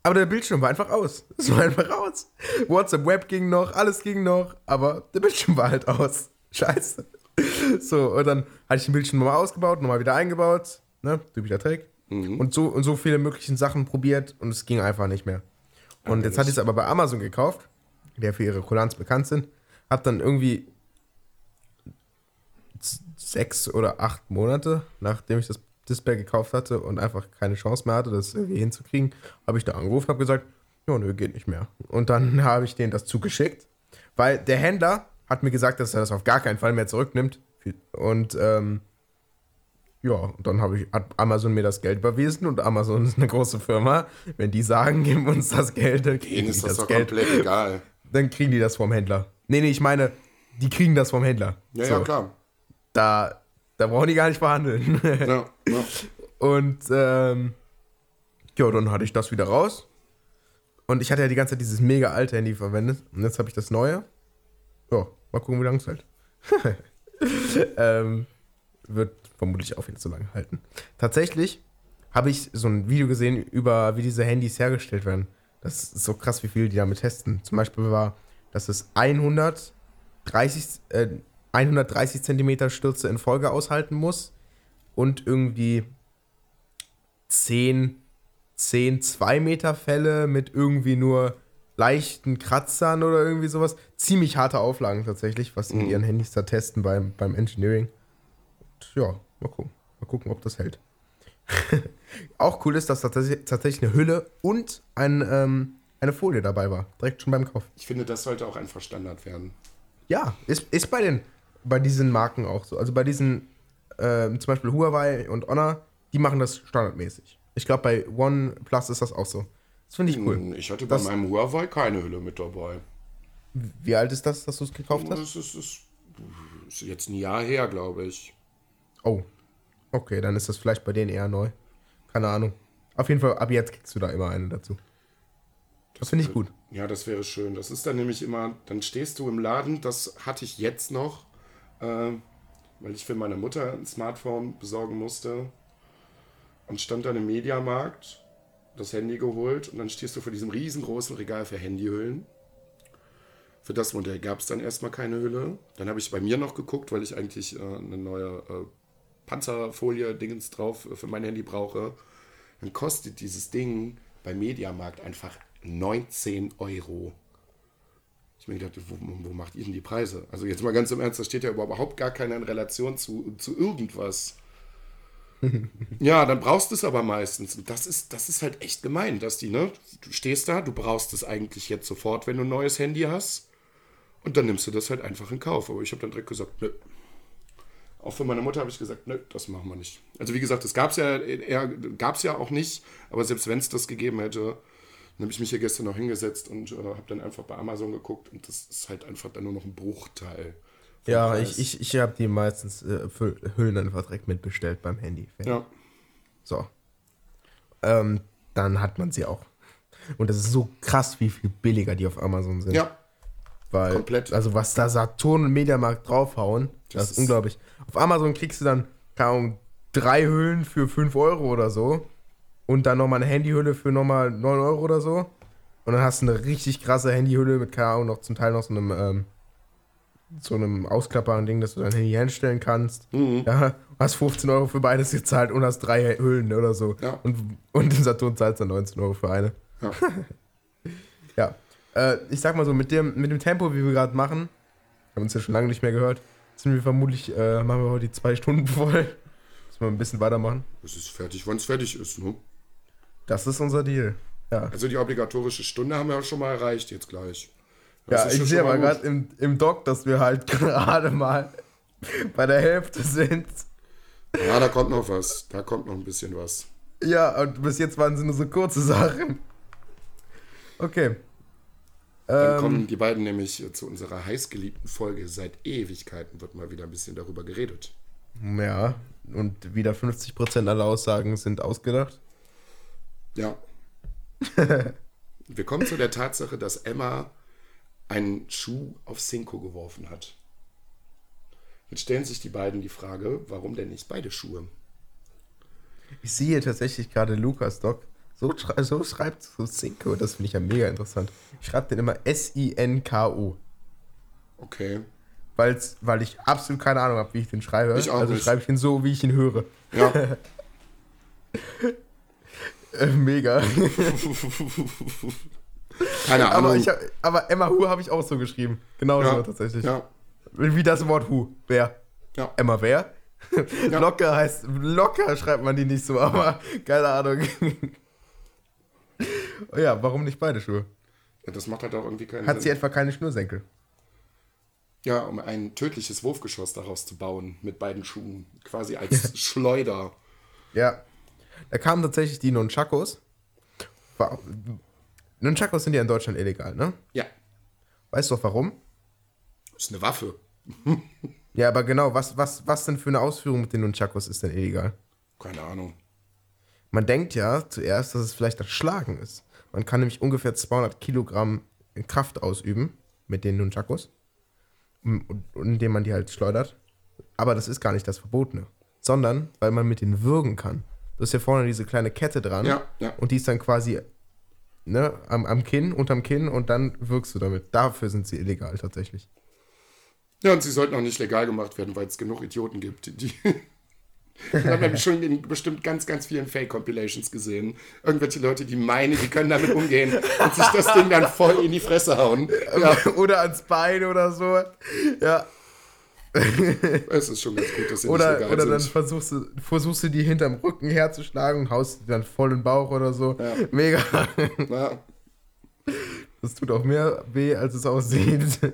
S1: Aber der Bildschirm war einfach aus. Es war einfach aus. WhatsApp Web ging noch, alles ging noch, aber der Bildschirm war halt aus. Scheiße. So, und dann hatte ich den Bildschirm nochmal ausgebaut, nochmal wieder eingebaut, ne, typischer Trick. Und, so, und so viele möglichen Sachen probiert und es ging einfach nicht mehr. Und jetzt hatte ich es aber bei Amazon gekauft, der für ihre Kulanz bekannt sind. Hab dann irgendwie sechs oder acht Monate, nachdem ich das Display gekauft hatte und einfach keine Chance mehr hatte, das irgendwie hinzukriegen, habe ich da angerufen und habe gesagt, ja, nö, geht nicht mehr. Und dann habe ich denen das zugeschickt, weil der Händler hat mir gesagt, dass er das auf gar keinen Fall mehr zurücknimmt. Und ähm, ja, und dann habe ich, hat Amazon mir das Geld überwiesen und Amazon ist eine große Firma. Wenn die sagen, gib uns das Geld, dann kriegen
S2: Denen
S1: die
S2: ist das
S1: das
S2: doch
S1: Geld.
S2: komplett egal.
S1: Dann kriegen die das vom Händler. Nee, nee, ich meine, die kriegen das vom Händler.
S2: Ja,
S1: So,
S2: ja, klar.
S1: Da, da brauchen die gar nicht verhandeln.
S2: Ja, ja.
S1: Und ähm, ja, dann hatte ich das wieder raus. Und ich hatte ja die ganze Zeit dieses mega alte Handy verwendet. Und jetzt habe ich das neue. Ja, mal gucken, wie lange es hält. ähm, wird vermutlich auch wieder so lange halten. Tatsächlich habe ich so ein Video gesehen über, wie diese Handys hergestellt werden. Das ist so krass, wie viel die damit testen. Zum Beispiel war, dass es 130, äh, 130 Zentimeter Stürze in Folge aushalten muss und irgendwie 10, 10 2 Meter Fälle mit irgendwie nur leichten Kratzern oder irgendwie sowas. Ziemlich harte Auflagen tatsächlich, was sie mit ihren Handys da testen beim, beim Engineering. Und ja, mal gucken. Mal gucken, ob das hält. Auch cool ist, dass tatsächlich tatsächlich eine Hülle und ein, ähm, eine Folie dabei war. Direkt schon beim Kauf.
S2: Ich finde, das sollte auch einfach Standard werden.
S1: Ja, ist, ist bei den bei diesen Marken auch so. Also bei diesen, ähm, zum Beispiel Huawei und Honor, die machen das standardmäßig. Ich glaube, bei OnePlus ist das auch so. Das finde ich cool.
S2: Hm, Ich hatte
S1: Das-
S2: bei meinem Huawei keine Hülle mit dabei.
S1: Wie alt ist das, dass du es gekauft hast?
S2: Das ist, ist, ist jetzt ein Jahr her, glaube ich.
S1: Oh. Okay, dann ist das vielleicht bei denen eher neu. Keine Ahnung. Auf jeden Fall, ab jetzt kriegst du da immer eine dazu. Das finde ich gut.
S2: Ja, das wäre schön. Das ist dann nämlich immer, dann stehst du im Laden, das hatte ich jetzt noch, äh, weil ich für meine Mutter ein Smartphone besorgen musste und stand dann im Mediamarkt, das Handy geholt und dann stehst du vor diesem riesengroßen Regal für Handyhüllen. Für das Modell gab es dann erstmal keine Hülle. Dann habe ich bei mir noch geguckt, weil ich eigentlich äh, eine neue äh, Panzerfolie-Dingens drauf äh, für mein Handy brauche. Dann kostet dieses Ding beim Mediamarkt einfach 19 Euro. Ich mir gedacht, wo, wo macht ihr denn die Preise? Also jetzt mal ganz im Ernst, da steht ja überhaupt gar keiner in Relation zu, zu irgendwas. ja, dann brauchst du es aber meistens. Und das ist, das ist halt echt gemein, dass die, ne? Du stehst da, du brauchst es eigentlich jetzt sofort, wenn du ein neues Handy hast. Und dann nimmst du das halt einfach in Kauf. Aber ich habe dann direkt gesagt, nö. Auch für meine Mutter habe ich gesagt, nö, das machen wir nicht. Also wie gesagt, das gab es ja, gab's ja auch nicht. Aber selbst wenn es das gegeben hätte, dann habe ich mich hier gestern noch hingesetzt und äh, habe dann einfach bei Amazon geguckt. Und das ist halt einfach dann nur noch ein Bruchteil.
S1: Ja,
S2: Preis.
S1: ich, ich, ich habe die meistens äh, für Hüllen einfach direkt mitbestellt beim Handy.
S2: Ja,
S1: So. Ähm, dann hat man sie auch. Und das ist so krass, wie viel billiger die auf Amazon sind.
S2: ja,
S1: Weil,
S2: komplett.
S1: Also was da Saturn und Mediamarkt draufhauen, das,
S2: Das
S1: ist unglaublich. Auf Amazon kriegst du dann, keine Ahnung, drei Hüllen für 5 Euro oder so. Und dann nochmal eine Handyhülle für nochmal 9 Euro oder so. Und dann hast du eine richtig krasse Handyhülle mit, keine Ahnung, noch zum Teil noch so einem, ähm, so einem ausklappbaren Ding, dass du dein Handy hinstellen kannst.
S2: Mhm.
S1: Ja, hast 15 Euro für beides gezahlt und hast drei Hüllen oder so.
S2: Ja.
S1: Und, und im Saturn zahlst du dann 19 Euro für eine.
S2: Ja.
S1: Ja. Äh, ich sag mal so, mit dem, mit dem Tempo, wie wir gerade machen, haben uns ja schon lange nicht mehr gehört, sind wir vermutlich, äh, machen wir heute die zwei Stunden voll. Müssen wir ein bisschen weitermachen.
S2: es ist fertig, wann es fertig ist. Ne?
S1: Das ist unser Deal. Ja.
S2: Also die obligatorische Stunde haben wir ja schon mal erreicht jetzt gleich. Das
S1: Ja, ich sehe aber gerade im, im Doc, dass wir halt gerade mal bei der Hälfte sind.
S2: Ja, da kommt noch was. Da kommt noch ein bisschen was.
S1: Ja, und bis jetzt waren es nur so kurze Sachen. Okay.
S2: Dann kommen die beiden nämlich zu unserer heißgeliebten Folge. Seit Ewigkeiten wird mal wieder ein bisschen darüber geredet.
S1: Ja, und wieder 50% aller Aussagen sind ausgedacht.
S2: Ja. Wir kommen zu der Tatsache, dass Emma einen Schuh auf Cinco geworfen hat. Jetzt stellen sich die beiden die Frage, warum denn nicht beide Schuhe?
S1: Ich sehe tatsächlich gerade Lukas Doc. So, so schreibt so Cinco, das finde ich ja mega interessant. Ich schreibe den immer S-I-N-K-O.
S2: Okay.
S1: Weil's, weil ich absolut keine Ahnung habe, wie ich den schreibe.
S2: Ich
S1: also schreibe ich ihn so, wie ich ihn höre.
S2: Ja.
S1: Äh, mega.
S2: Keine Ahnung.
S1: aber, hab, aber Emma Hu habe ich auch so geschrieben. Genau
S2: ja.
S1: so tatsächlich.
S2: Ja.
S1: Wie das Wort Hu. Wer?
S2: Ja.
S1: Emma wer? Locker heißt, locker schreibt man die nicht so, aber keine Ahnung. Oh ja, warum nicht beide Schuhe?
S2: ja. Das macht halt auch irgendwie keinen
S1: Hat sie
S2: Sinn.
S1: etwa keine Schnürsenkel?
S2: Ja, um ein tödliches Wurfgeschoss daraus zu bauen mit beiden Schuhen. Quasi als Schleuder.
S1: Ja. Da kamen tatsächlich die Nunchakos. Nunchakos sind ja in Deutschland illegal, ne?
S2: Ja.
S1: Weißt du auch warum?
S2: Ist eine Waffe.
S1: Ja, aber genau, was, was, was denn für eine Ausführung mit den Nunchakos ist denn illegal?
S2: Keine Ahnung.
S1: Man denkt ja zuerst, dass es vielleicht das Schlagen ist. Man kann nämlich ungefähr 200 Kilogramm Kraft ausüben mit den Nunchakos, indem man die halt schleudert. Aber das ist gar nicht das Verbotene, sondern weil man mit denen würgen kann. Du hast ja vorne diese kleine Kette dran
S2: Ja, ja.
S1: und die ist dann quasi ne, am, am Kinn, unterm Kinn und dann wirkst du damit. Dafür sind sie illegal tatsächlich.
S2: Ja, und sie sollten auch nicht legal gemacht werden, weil es genug Idioten gibt, die. Ich habe nämlich schon in bestimmt ganz, ganz vielen Fake-Compilations gesehen. Irgendwelche Leute, die meinen, die können damit umgehen und sich das Ding dann voll in die Fresse hauen. Ja,
S1: oder ans Bein oder so. Ja.
S2: es ist schon ganz gut, dass sie
S1: Oder,
S2: nicht legal
S1: oder dann
S2: sind.
S1: versuchst du, versuchst du die hinterm Rücken herzuschlagen und haust die dann voll in den Bauch oder so.
S2: Ja.
S1: Mega.
S2: Ja,
S1: Das tut auch mehr weh, als es aussieht.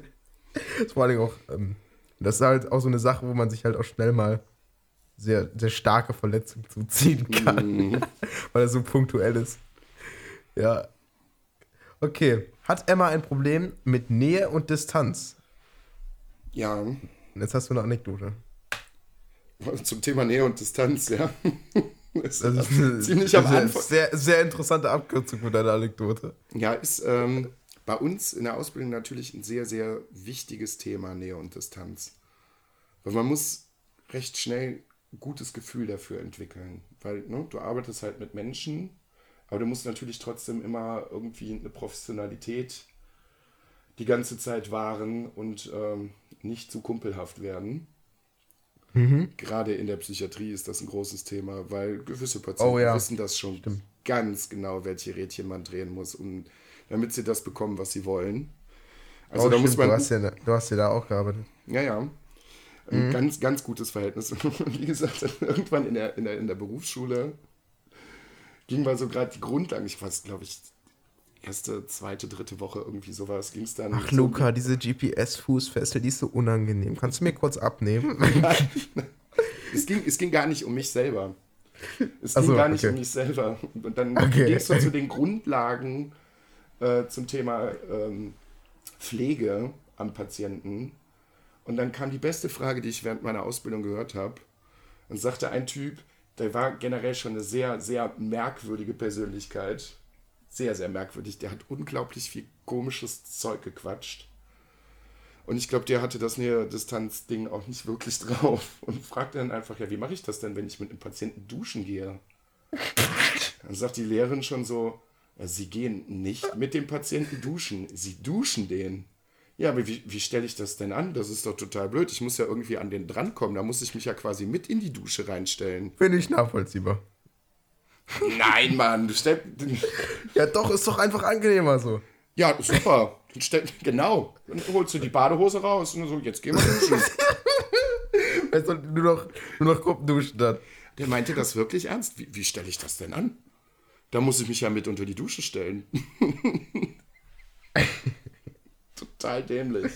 S1: Das vor allem auch, ähm, das ist halt auch so eine Sache, wo man sich halt auch schnell mal sehr, sehr starke Verletzungen zuziehen kann,
S2: Mhm.
S1: weil er so punktuell ist. Ja. Okay. Hat Emma ein Problem mit Nähe und Distanz?
S2: ja.
S1: Jetzt hast du eine Anekdote.
S2: Zum Thema Nähe und Distanz, ja. Das
S1: Das
S2: ist
S1: eine,
S2: ziemlich am Anfang.
S1: sehr, sehr interessante Abkürzung für deine Anekdote.
S2: Ja, ist ähm, bei uns in der Ausbildung natürlich ein sehr, sehr wichtiges Thema, Nähe und Distanz. Weil man muss recht schnell gutes Gefühl dafür entwickeln. Weil ne, du arbeitest halt mit Menschen, aber du musst natürlich trotzdem immer irgendwie eine Professionalität die ganze Zeit wahren und ähm, nicht zu kumpelhaft werden. Gerade in der Psychiatrie ist das ein großes Thema, weil gewisse Patienten
S1: Oh ja.
S2: wissen das schon ganz genau, welche Rädchen man drehen muss, um, damit sie das bekommen, was sie wollen. Also
S1: oh,
S2: da
S1: stimmt,
S2: muss man.
S1: du, hast ja, du hast ja da auch gearbeitet.
S2: Ja, ja. Ein ganz, ganz gutes Verhältnis. Wie gesagt, irgendwann in der, in der, in der Berufsschule ging mal so gerade die Grundlagen, ich weiß, glaube ich, erste, zweite, dritte Woche irgendwie sowas, ging es dann.
S1: Ach,
S2: so-
S1: Luca, diese GPS-Fußfessel, die ist so unangenehm. Kannst du mir kurz abnehmen?
S2: Es ging, es ging gar nicht um mich selber. Es ging
S1: so,
S2: gar nicht
S1: okay.
S2: um mich selber. Und dann
S1: Okay.
S2: ging es so zu den Grundlagen äh, zum Thema ähm, Pflege am Patienten. Und dann kam die beste Frage, die ich während meiner Ausbildung gehört habe. Und sagte ein Typ, der war generell schon eine sehr, sehr merkwürdige Persönlichkeit. Sehr, sehr merkwürdig. Der hat unglaublich viel komisches Zeug gequatscht. Und ich glaube, der hatte das Nähe-Distanz-Ding auch nicht wirklich drauf und fragte dann einfach, ja, wie mache ich das denn, wenn ich mit einem Patienten duschen gehe? Dann sagt die Lehrerin schon so, ja, sie gehen nicht mit dem Patienten duschen, sie duschen den. Ja, aber wie, wie stelle ich das denn an? Das ist doch total blöd. Ich muss ja irgendwie an den drankommen. Da muss ich mich ja quasi mit in die Dusche reinstellen.
S1: Finde ich nachvollziehbar.
S2: Nein, Mann, du stellst.
S1: Ja, doch, ist doch einfach angenehmer so.
S2: Ja, super. Genau. Dann holst du die Badehose raus und so, jetzt gehen wir duschen.
S1: Weißt du, nur noch, nur noch Gruppen duschen dann.
S2: Der meinte das wirklich ernst. Wie, wie stelle ich das denn an? Da muss ich mich ja mit unter die Dusche stellen. Total dämlich.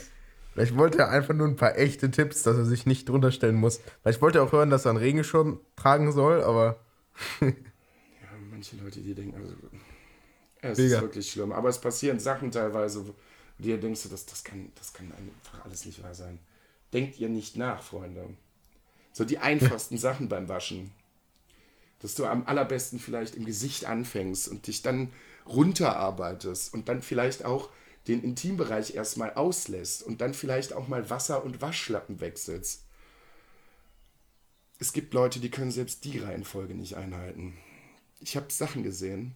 S1: Vielleicht wollte er einfach nur ein paar echte Tipps, dass er sich nicht drunter stellen muss. Vielleicht wollte er auch hören, dass er einen Regenschirm tragen soll, aber
S2: Ja, manche Leute, die denken, also, es
S1: Mega.
S2: ist wirklich schlimm. Aber es passieren Sachen teilweise, Und dir denkst du, das, das, kann, das kann einfach alles nicht wahr sein. Denkt ihr nicht nach, Freunde. So die einfachsten Sachen beim Waschen. Dass du am allerbesten vielleicht im Gesicht anfängst und dich dann runterarbeitest und dann vielleicht auch den Intimbereich erstmal auslässt und dann vielleicht auch mal Wasser und Waschlappen wechselst. Es gibt Leute, die können selbst die Reihenfolge nicht einhalten. Ich habe Sachen gesehen.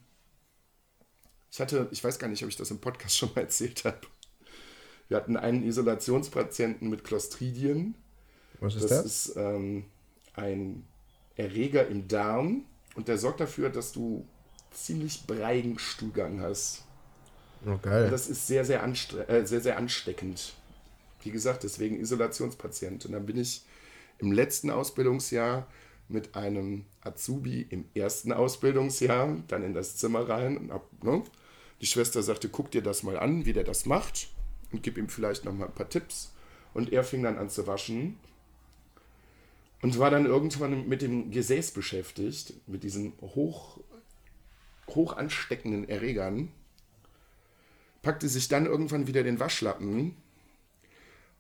S2: Ich hatte, ich weiß gar nicht, ob ich das im Podcast schon mal erzählt habe. Wir hatten einen Isolationspatienten mit Clostridien.
S1: Was ist
S2: Das
S1: das?
S2: ist ähm, ein Erreger im Darm und der sorgt dafür, dass du ziemlich breigen Stuhlgang hast.
S1: Oh, geil.
S2: Das ist sehr, sehr, äh, sehr, sehr ansteckend. Wie gesagt, deswegen Isolationspatient. Und dann bin ich im letzten Ausbildungsjahr mit einem Azubi im ersten Ausbildungsjahr dann in das Zimmer rein. Und hab, ne? Die Schwester sagte, guck dir das mal an, wie der das macht und gib ihm vielleicht noch mal ein paar Tipps. Und er fing dann an zu waschen und war dann irgendwann mit dem Gesäß beschäftigt, mit diesen hoch, hoch ansteckenden Erregern packte sich dann irgendwann wieder den Waschlappen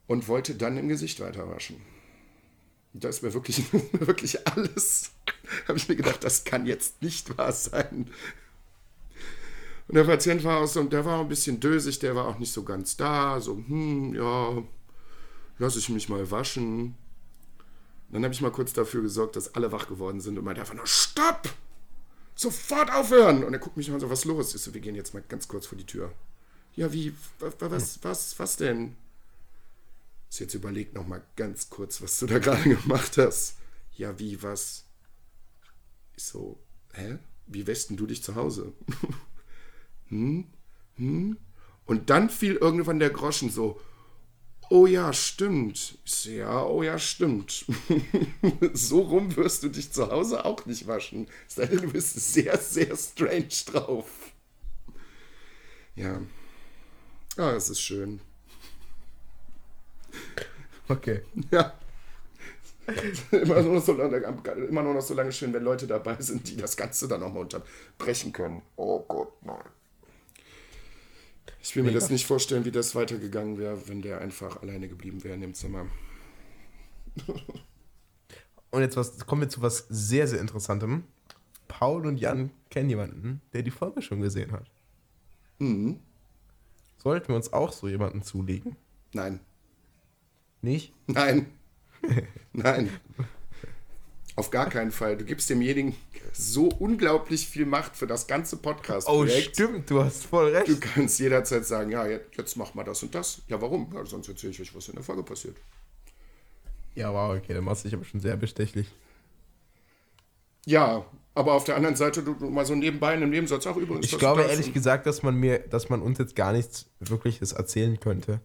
S2: und wollte dann im Gesicht weiter waschen. Da ist mir wirklich, wirklich alles, habe ich mir gedacht, das kann jetzt nicht wahr sein. Und der Patient war auch so, der war ein bisschen dösig, der war auch nicht so ganz da, so, hm, ja, lass ich mich mal waschen. Dann habe ich mal kurz dafür gesorgt, dass alle wach geworden sind und meinte einfach nur, stopp! Sofort aufhören! Und er guckt mich an, so, was los? Ich so, wir gehen jetzt mal ganz kurz vor die Tür. Ja, wie, was, was, was, denn? Ist jetzt noch mal ganz kurz, was du da gerade gemacht hast. Ja, wie, was? Ich so, hä? Wie wäschst du dich zu Hause? hm? Hm? Und dann fiel irgendwann der Groschen so, oh ja, stimmt. Ich so, ja, oh ja, stimmt. so rum wirst du dich zu Hause auch nicht waschen. Du bist sehr, sehr strange drauf. Ja. Ah, es ist schön.
S1: Okay.
S2: Ja. immer, nur noch so lange, immer nur noch so lange schön, wenn Leute dabei sind, die das Ganze dann nochmal unterbrechen können. Oh Gott, nein. Ich will mir
S1: Mega.
S2: das nicht vorstellen, wie das weitergegangen wäre, wenn der einfach alleine geblieben wäre in dem Zimmer.
S1: Und jetzt was, kommen wir zu was sehr, sehr Interessantem. Paul und Jan kennen jemanden, der die Folge schon gesehen hat.
S2: Mhm.
S1: Sollten wir uns auch so jemanden zulegen?
S2: Nein.
S1: Nicht?
S2: Nein. Nein. Auf gar keinen Fall. Du gibst demjenigen so unglaublich viel Macht für das ganze podcast
S1: Oh, stimmt, du hast voll recht.
S2: Du kannst jederzeit sagen, ja, jetzt, jetzt mach mal das und das. Ja, warum? Ja, sonst erzähle ich euch, was in der Folge passiert.
S1: Ja, wow, okay, dann machst du dich aber schon sehr bestechlich.
S2: Ja, aber auf der anderen Seite, du, du mal so nebenbei in einem Nebensatz auch übrigens.
S1: Ich glaube ehrlich gesagt, dass man mir, dass man uns jetzt gar nichts Wirkliches erzählen könnte,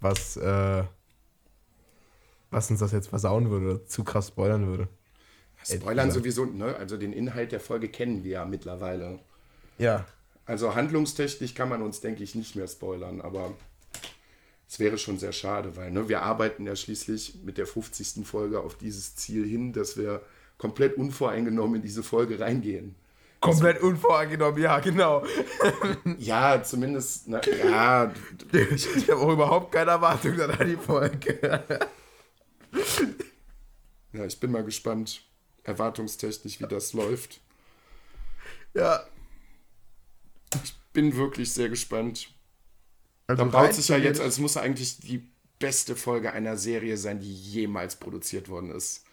S1: was, äh, was uns das jetzt versauen würde oder zu krass spoilern würde.
S2: Spoilern sowieso, ne? Also den Inhalt der Folge kennen wir ja mittlerweile.
S1: Ja.
S2: Also handlungstechnisch kann man uns, denke ich, nicht mehr spoilern, aber es wäre schon sehr schade, weil ne, wir arbeiten ja schließlich mit der 50. Folge auf dieses Ziel hin, dass wir komplett unvoreingenommen in diese Folge reingehen.
S1: Komplett unvoreingenommen, ja, genau.
S2: Ja, zumindest, na, ja,
S1: Ich habe auch überhaupt keine Erwartung an die Folge.
S2: ja, ich bin mal gespannt, erwartungstechnisch, wie das läuft.
S1: Ja.
S2: Bin wirklich sehr gespannt.
S1: Also
S2: Dann baut sich ja jetzt, also es muss eigentlich die beste Folge einer Serie sein, die jemals produziert worden ist.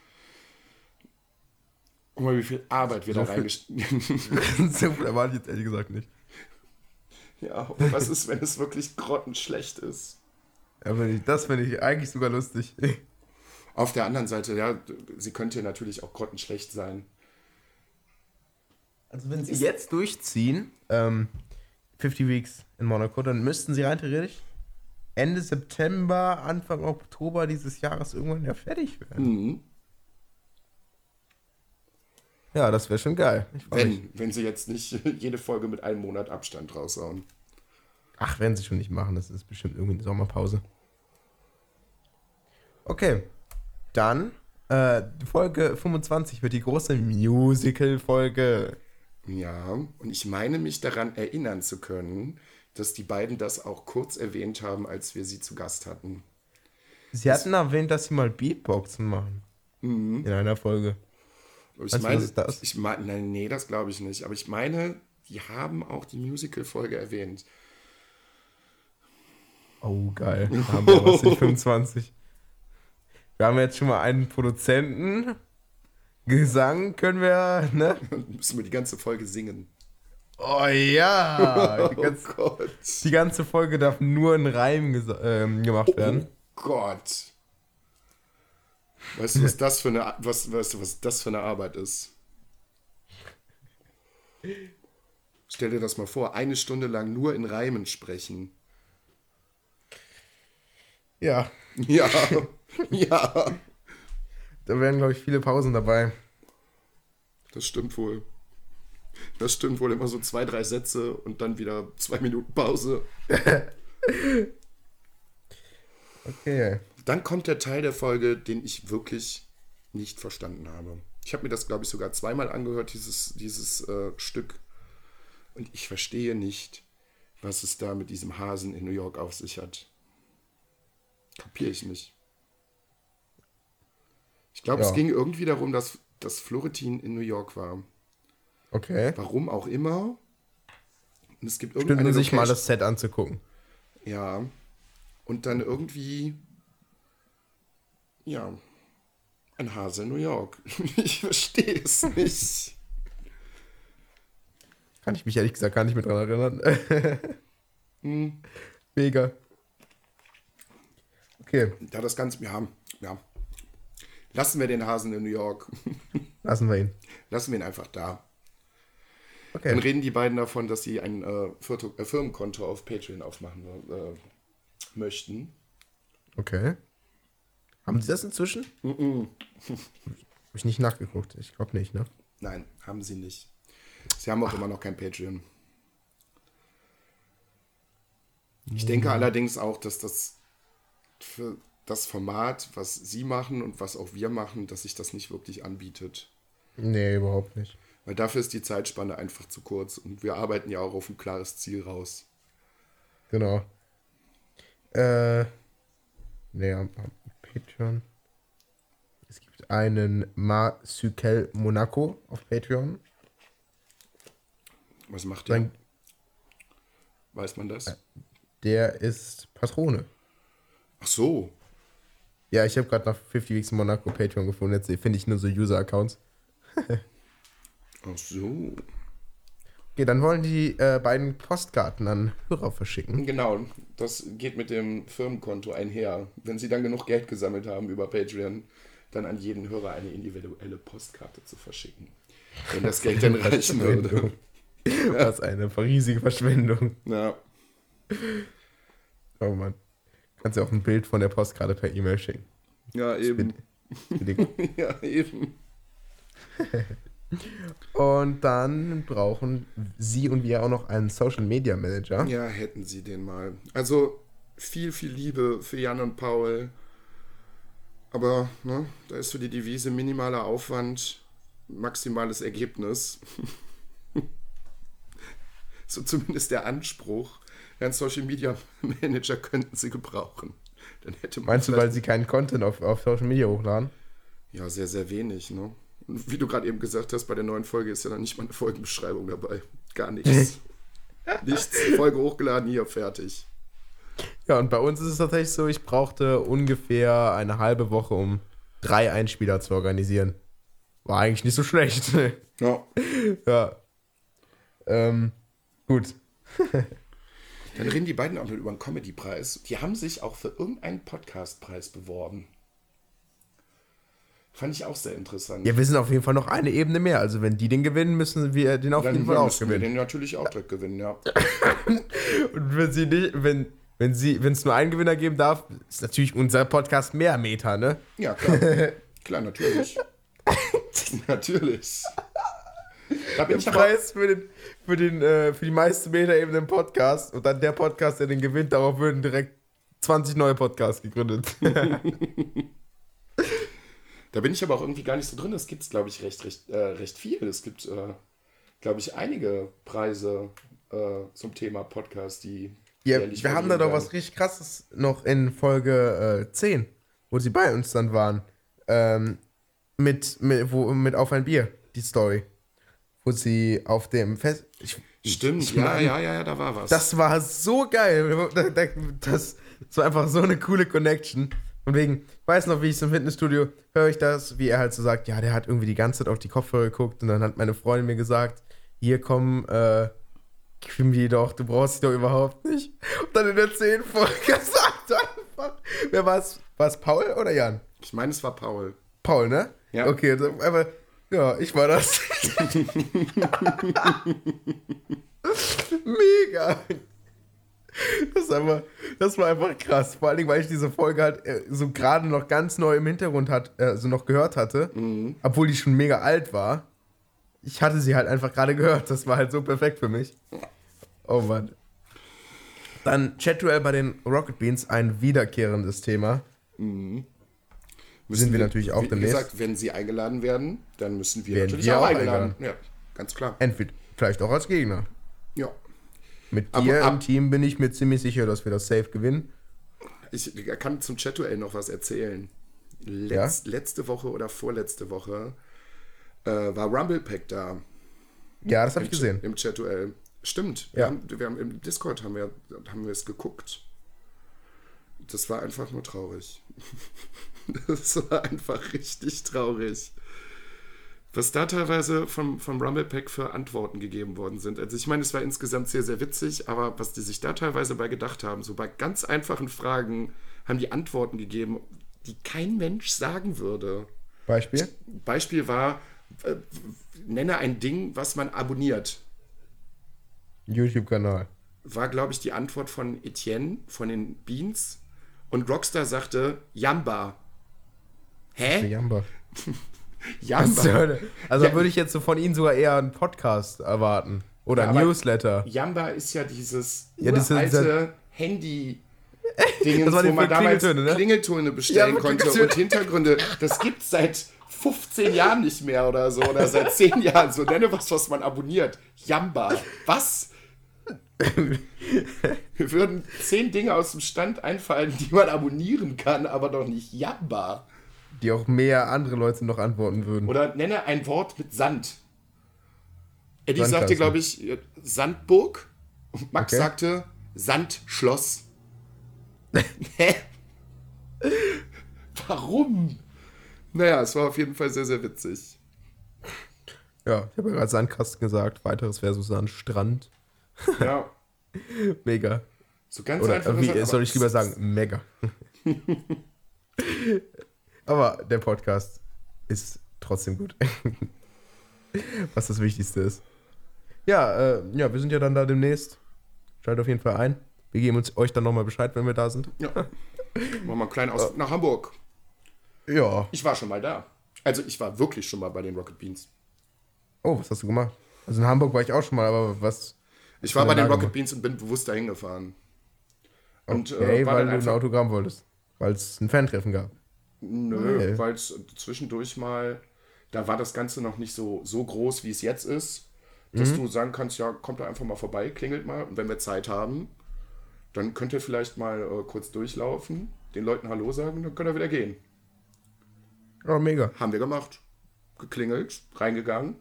S2: Guck mal, wie viel Arbeit wir
S1: So
S2: da reingesteckt
S1: so viel erwarte ich jetzt ehrlich gesagt nicht.
S2: Ja, und was ist, wenn es wirklich grottenschlecht ist?
S1: Ja, wenn ich, das finde ich eigentlich sogar lustig.
S2: Auf der anderen Seite, ja, sie könnte natürlich auch grottenschlecht sein.
S1: Also wenn sie jetzt durchziehen, ähm, 50 Weeks in Monaco, dann müssten sie rein theoretisch Ende September, Anfang Oktober dieses Jahres irgendwann ja fertig werden.
S2: Mhm.
S1: Ja, das wäre schon geil. Mich.
S2: Wenn, wenn sie jetzt nicht jede Folge mit einem Monat Abstand raushauen.
S1: Ach, werden sie schon nicht machen, das ist bestimmt irgendwie eine Sommerpause. Okay, dann äh, Folge 25 wird die große Musical-Folge.
S2: Ja, und ich meine mich daran erinnern zu können, dass die beiden das auch kurz erwähnt haben, als wir sie zu Gast hatten.
S1: Sie hatten erwähnt, dass sie mal Beatboxen machen. In einer Folge.
S2: Ich
S1: Weißt du,
S2: meine,
S1: was ist das?
S2: ich meine, nein, nee, das glaube ich nicht. Aber ich meine, die haben auch die Musical-Folge erwähnt.
S1: Oh, geil. Da haben wir was in 25. Wir haben jetzt schon mal einen Produzenten. Gesang können wir, ne?
S2: Dann müssen wir die ganze Folge singen.
S1: Oh ja! Die
S2: Oh
S1: ganze,
S2: Gott.
S1: die ganze Folge darf nur in Reim ähm, gemacht werden.
S2: Oh Gott. Weißt du, was das für eine, was, weißt du, was das für eine Arbeit ist? Stell dir das mal vor, eine Stunde lang nur in Reimen sprechen.
S1: Ja,
S2: Ja, ja,
S1: da wären, glaube ich, viele Pausen dabei.
S2: das stimmt wohl. Das stimmt wohl immer so zwei, drei Sätze und dann wieder zwei Minuten Pause.
S1: Okay.
S2: Dann kommt der Teil der Folge, den ich wirklich nicht verstanden habe. Ich habe mir das, glaube ich, sogar zweimal angehört, dieses, dieses äh, Stück. Und ich verstehe nicht, was es da mit diesem Hasen in New York auf sich hat. Kapiere ich nicht. Ich glaube,
S1: Ja.
S2: es ging irgendwie darum, dass, dass Florentin in New York war.
S1: Okay.
S2: Warum auch immer. Und es gibt irgendeine
S1: sich mal das Set anzugucken.
S2: ja. Und dann irgendwie. Ja. Ein Hase in New York. Ich verstehe es nicht.
S1: Kann ich mich ehrlich gesagt gar nicht mehr dran erinnern.
S2: Hm.
S1: Mega. Okay,
S2: Ja, das Ganze. Ja, ja. Lassen wir den Hasen in New York.
S1: lassen wir ihn.
S2: Lassen wir ihn einfach da. Dann
S1: Okay.
S2: reden die beiden davon, dass sie ein äh, äh, Firmenkonto auf Patreon aufmachen äh, möchten.
S1: Okay. Haben Sie das inzwischen? Habe ich nicht nachgeguckt. Ich glaube nicht, ne?
S2: Nein, haben sie nicht. Sie haben auch immer noch kein Patreon. Ich denke allerdings auch, dass das für das Format, was sie machen und was auch wir machen, dass sich das nicht wirklich anbietet.
S1: Nee, überhaupt nicht.
S2: Weil dafür ist die Zeitspanne einfach zu kurz und wir arbeiten ja auch auf ein klares Ziel raus.
S1: Genau. Äh. Nee, Patreon. Es gibt einen Marsukel Monaco auf Patreon.
S2: Was macht der?
S1: Sein,
S2: Weiß man das?
S1: der ist Patrone.
S2: Ach so.
S1: Ja, ich habe gerade nach 50 Weeks Monaco Patreon gefunden. Jetzt finde ich nur so User-Accounts.
S2: Ach so.
S1: Okay, dann wollen die äh, beiden Postkarten an Hörer verschicken.
S2: Genau, das geht mit dem Firmenkonto einher. Wenn sie dann genug Geld gesammelt haben über Patreon, dann an jeden Hörer eine individuelle Postkarte zu verschicken. Wenn das Geld dann reichen würde.
S1: Was eine riesige Verschwendung.
S2: Ja,
S1: Oh Mann. Kannst ja auch ein Bild von der Postkarte per E-Mail schicken.
S2: ja eben. Ja, eben.
S1: Und dann brauchen sie und wir auch noch einen Social Media Manager.
S2: Ja, hätten sie den mal. Also viel, viel Liebe für Jan und Paul. Aber ne, da ist so die Devise minimaler Aufwand, maximales Ergebnis. so zumindest der Anspruch. Einen Social Media Manager könnten sie gebrauchen. Dann hätte man
S1: Meinst du, weil sie keinen Content auf, auf Social Media hochladen?
S2: Ja, sehr, sehr wenig, ne? Und wie du gerade eben gesagt hast, bei der neuen Folge ist ja dann nicht mal eine Folgenbeschreibung dabei. Gar nichts. nichts. Folge hochgeladen, hier, fertig.
S1: Ja, und bei uns ist es tatsächlich so, ich brauchte ungefähr eine halbe Woche, um drei Einspieler zu organisieren. War eigentlich nicht so schlecht.
S2: Ja.
S1: ja. Ähm, gut.
S2: Dann reden die beiden auch noch über einen Comedy-Preis. Die haben sich auch für irgendeinen Podcast-Preis beworben. Fand ich auch sehr interessant.
S1: Ja, wir sind auf jeden Fall noch eine Ebene mehr. Also wenn die den gewinnen, müssen wir den auf jeden
S2: Dann
S1: Fall auch
S2: müssen wir
S1: gewinnen.
S2: den natürlich auch direkt gewinnen, ja.
S1: Und wenn sie nicht, wenn, wenn sie, wenn es nur einen Gewinner geben darf, ist natürlich unser Podcast mehr Meta, ne?
S2: Ja, klar. klar, natürlich. natürlich. Da bin ich
S1: Preis für den, für den, äh, für die meiste Meta-Ebene im Podcast und dann der Podcast, der den gewinnt, darauf würden direkt 20 neue Podcasts gegründet.
S2: Da bin ich aber auch irgendwie gar nicht so drin. Es gibt, glaube ich, recht, recht, äh, recht viel. Es gibt, äh, glaube ich, einige Preise äh, zum Thema Podcast, die.
S1: Ja, wir haben da doch was richtig krasses noch in Folge äh, 10, wo sie bei uns dann waren. Ähm, mit, mit, wo, mit Auf ein Bier, die Story. Wo sie auf dem Fest. Ich,
S2: Stimmt,
S1: ich
S2: ja,
S1: mein,
S2: ja, ja, ja, da war was.
S1: Das war so geil. Das, das war einfach so eine coole Connection. Und wegen, ich weiß noch, wie ich so im Fitnessstudio höre ich das, wie er halt so sagt, ja, der hat irgendwie die ganze Zeit auf die Kopfhörer geguckt und dann hat meine Freundin mir gesagt, hier komm, äh, Quimby doch, du brauchst dich doch überhaupt nicht. Und dann in der 10 Folge sagt er einfach, wer war es? War es Paul oder Jan?
S2: ich meine, es war Paul.
S1: Paul, ne?
S2: Ja.
S1: Okay, dann einfach, ja, ich war das. Mega. Das, einfach, das war einfach krass. Vor allen Dingen, weil ich diese Folge halt äh, so gerade noch ganz neu im Hintergrund hat, äh, so noch gehört hatte, obwohl die schon mega alt war. Ich hatte sie halt einfach gerade gehört. Das war halt so perfekt für mich. Oh Mann. Dann Chat-Duell bei den Rocket Beans, ein wiederkehrendes Thema.
S2: Müssen
S1: Sind wir natürlich auch
S2: wie
S1: demnächst.
S2: gesagt, wenn sie eingeladen werden, dann müssen wir
S1: Werden
S2: natürlich
S1: wir
S2: auch
S1: auch
S2: eingeladen. Ja, ganz klar.
S1: Entweder vielleicht auch als Gegner.
S2: Ja.
S1: Mit
S2: Aber
S1: dir
S2: ab-
S1: im Team bin ich mir ziemlich sicher, dass wir das safe gewinnen.
S2: Ich kann zum Chat-Duell noch was erzählen. Letz, Letzte Woche oder vorletzte Woche äh, war Rumble Pack da.
S1: Ja, das habe ich gesehen.
S2: Im Chat-Duell. Stimmt. Wir,
S1: Ja.
S2: haben, wir haben im Discord haben wir, haben wir es geguckt. Das war einfach nur traurig. das war einfach richtig traurig. Was da teilweise vom, vom Rumble Pack für Antworten gegeben worden sind. Also ich meine, es war insgesamt sehr, sehr witzig, aber was die sich da teilweise bei gedacht haben, so bei ganz einfachen Fragen haben die Antworten gegeben, die kein Mensch sagen würde.
S1: Beispiel?
S2: Beispiel war, äh, nenne ein Ding, was man abonniert.
S1: YouTube-Kanal.
S2: War, glaube ich, die Antwort von Etienne von den Beans. Und Rockstar sagte Jamba. Hä?
S1: Jamba.
S2: Jamba.
S1: Also
S2: Ja.
S1: würde ich jetzt so von Ihnen sogar eher einen Podcast erwarten. Oder
S2: Ja,
S1: Newsletter.
S2: Jamba ist ja dieses
S1: Ja, das
S2: uralte Handy. Dingens, wo man damals
S1: Klingeltöne, ne?
S2: Klingeltöne bestellen
S1: Ja,
S2: konnte
S1: Klingeltöne.
S2: und Hintergründe. Das gibt's seit 15 Jahren nicht mehr oder so. Oder seit 10 Jahren. So nenne was, was man abonniert. Jamba. Was? Wir würden 10 Dinge aus dem Stand einfallen, die man abonnieren kann, aber doch nicht Jamba.
S1: Die auch mehr andere Leute noch antworten würden.
S2: Oder nenne ein Wort mit Sand. Eddie
S1: Sandkasten.
S2: sagte, glaube ich, Sandburg. Und Max
S1: Okay.
S2: sagte Sandschloss. Hä? Warum? Naja, es war auf jeden Fall sehr, sehr witzig.
S1: Ja, ich habe ja gerade Sandkasten gesagt. Weiteres wäre so Sandstrand.
S2: Ja,
S1: Mega.
S2: so ganz
S1: Oder
S2: einfach.
S1: wie soll ich lieber sagen? Mega. Aber der Podcast ist trotzdem gut. Was das Wichtigste ist. Ja, äh, ja, wir sind ja dann da demnächst. Schaltet auf jeden Fall ein. Wir geben uns euch dann nochmal Bescheid, wenn wir da sind.
S2: Ja. Machen wir einen kleinen Ausflug nach Hamburg.
S1: Ja.
S2: Ich war schon mal da. Also ich war wirklich schon mal bei den Rocket Beans.
S1: Oh, was hast du gemacht? Also in Hamburg war ich auch schon mal, aber was?
S2: Ich war bei den Rocket
S1: gemacht?
S2: Beans und bin bewusst dahin gefahren. Und
S1: Okay,
S2: äh,
S1: weil du ein Autogramm wolltest. Weil es ein Fantreffen gab.
S2: Nö,
S1: Okay.
S2: weil es zwischendurch mal, da war das Ganze noch nicht so, so groß, wie es jetzt ist, dass du sagen kannst, ja, kommt da einfach mal vorbei, klingelt mal und wenn wir Zeit haben, dann könnt ihr vielleicht mal äh, kurz durchlaufen, den Leuten Hallo sagen, dann könnt ihr wieder gehen.
S1: Oh, mega.
S2: Haben wir gemacht. Geklingelt, reingegangen,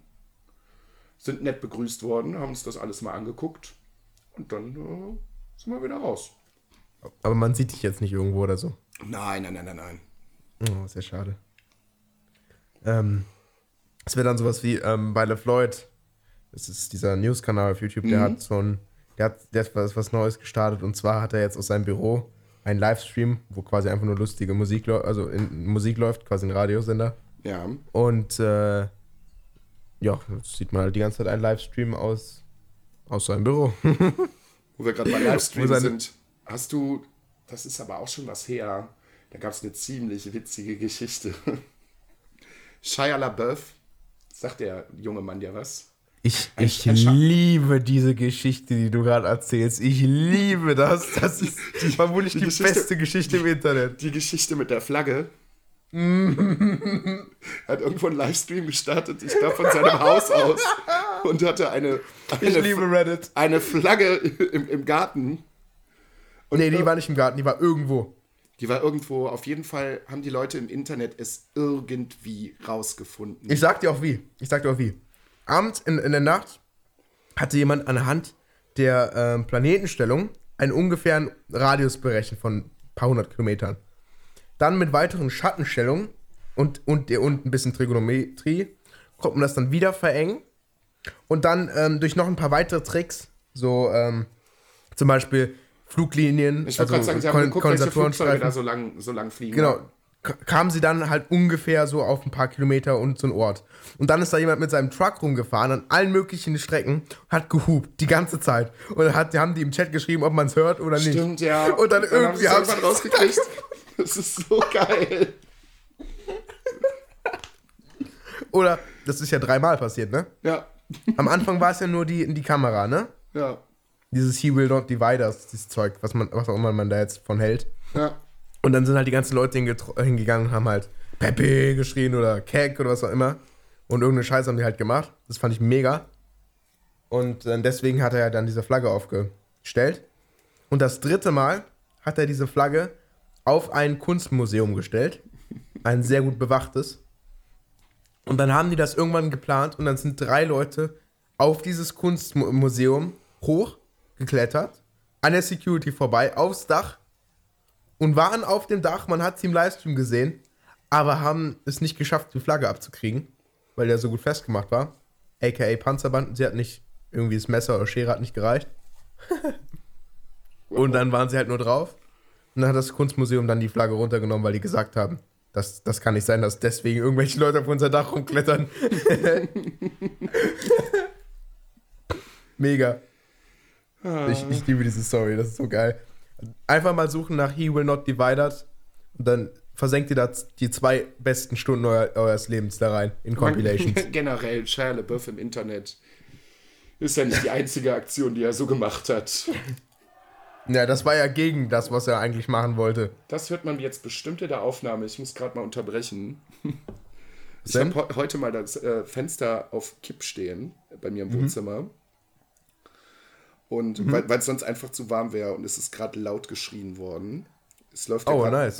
S2: sind nett begrüßt worden, haben uns das alles mal angeguckt und dann äh, sind wir wieder raus.
S1: Aber man sieht dich jetzt nicht irgendwo oder so.
S2: Nein, nein, nein, nein, nein.
S1: Oh, sehr schade. Ähm, es wäre dann sowas wie ähm, bei LeFloid. Das ist dieser News-Kanal auf YouTube, der hat so ein, der hat, der hat was, was Neues gestartet und zwar hat er jetzt aus seinem Büro einen Livestream, wo quasi einfach nur lustige Musik, lau- also in, Musik läuft, quasi ein Radiosender.
S2: Ja,
S1: Und äh, ja, jetzt sieht man halt die ganze Zeit einen Livestream aus, aus seinem Büro.
S2: Wo wir gerade bei Livestream sind, hast du, das ist aber auch schon was her, da gab es eine ziemlich witzige Geschichte. Shia LaBeouf, sagt der junge Mann dir was?
S1: Ich,
S2: Ein-
S1: ich
S2: ein
S1: liebe diese Geschichte, die du gerade erzählst. Ich liebe das. Das ist vermutlich die,
S2: die Geschichte-
S1: beste Geschichte im Internet.
S2: Die Geschichte mit der Flagge. hat irgendwo einen Livestream gestartet, ich glaube von seinem Haus aus. und hatte eine,
S1: Ich
S2: eine,
S1: liebe Reddit.
S2: eine Flagge im, im Garten. Und
S1: Nee, die war nicht im Garten, die war irgendwo.
S2: Die war irgendwo, auf jeden Fall haben die Leute im Internet es irgendwie rausgefunden.
S1: Ich sag dir auch wie. Ich sag dir auch wie. Abends in, in der Nacht hatte jemand anhand der ähm, Planetenstellung einen ungefähren Radius berechnet von ein paar hundert Kilometern. Dann mit weiteren Schattenstellungen und, und, und ein bisschen Trigonometrie konnte man das dann wieder verengen. Und dann ähm, durch noch ein paar weitere Tricks, so ähm, zum Beispiel Fluglinien,
S2: ich wollte gerade sagen, sie haben geguckt, welche Flugzeuge da so lang, so lang fliegen.
S1: Genau. Kamen sie dann halt ungefähr so auf ein paar Kilometer und so einen Ort. Und dann ist da jemand mit seinem Truck rumgefahren an allen möglichen Strecken, hat gehupt, die ganze Zeit. Und dann hat, haben die im Chat geschrieben, ob man es hört oder nicht.
S2: Stimmt, ja.
S1: Und dann
S2: haben
S1: irgendwie
S2: sie
S1: haben
S2: irgendwann rausgekriegt. Das ist so geil.
S1: Oder, das ist ja dreimal passiert, ne?
S2: Ja,
S1: Am Anfang war es ja nur die, die Kamera, ne?
S2: ja,
S1: Dieses He will not divide us, dieses Zeug, was, man, was auch immer man da jetzt von hält.
S2: ja.
S1: Und dann sind halt die ganzen Leute hingegangen und haben halt Pepe geschrien oder Keck oder was auch immer. Und irgendeine Scheiße haben die halt gemacht. Das fand ich mega. Und äh, deswegen hat er ja dann diese Flagge aufgestellt. Und das dritte Mal hat er diese Flagge auf ein Kunstmuseum gestellt. Ein sehr gut bewachtes. Und dann haben die das irgendwann geplant und dann sind drei Leute auf dieses Kunstmuseum hochgeklettert, an der Security vorbei, aufs Dach und waren auf dem Dach. Man hat sie im Livestream gesehen, aber haben es nicht geschafft, die Flagge abzukriegen, weil der so gut festgemacht war. AKA Panzerband. Sie hat nicht, irgendwie das Messer oder Schere hat nicht gereicht. und dann waren sie halt nur drauf. Und dann hat das Kunstmuseum dann die Flagge runtergenommen, weil die gesagt haben, das, das kann nicht sein, dass deswegen irgendwelche Leute auf unser Dach rumklettern. Mega. Ich, ich liebe diese Story, das ist so geil. Einfach mal suchen nach He Will Not Divide Us und dann versenkt ihr da die zwei besten Stunden euer, eures Lebens da rein in Compilations.
S2: Generell, Shia LaBeouf im Internet ist ja nicht die einzige Aktion, die er so gemacht hat.
S1: ja, das war ja gegen das, was er eigentlich machen wollte.
S2: Das hört man jetzt bestimmt in der Aufnahme. Ich muss gerade mal unterbrechen. Ich habe he heute mal das äh, Fenster auf Kipp stehen bei mir im
S1: Mhm.
S2: Und weil es sonst einfach zu warm wäre und es ist gerade laut geschrien worden. Es läuft ja
S1: Oh,
S2: grad,
S1: nice.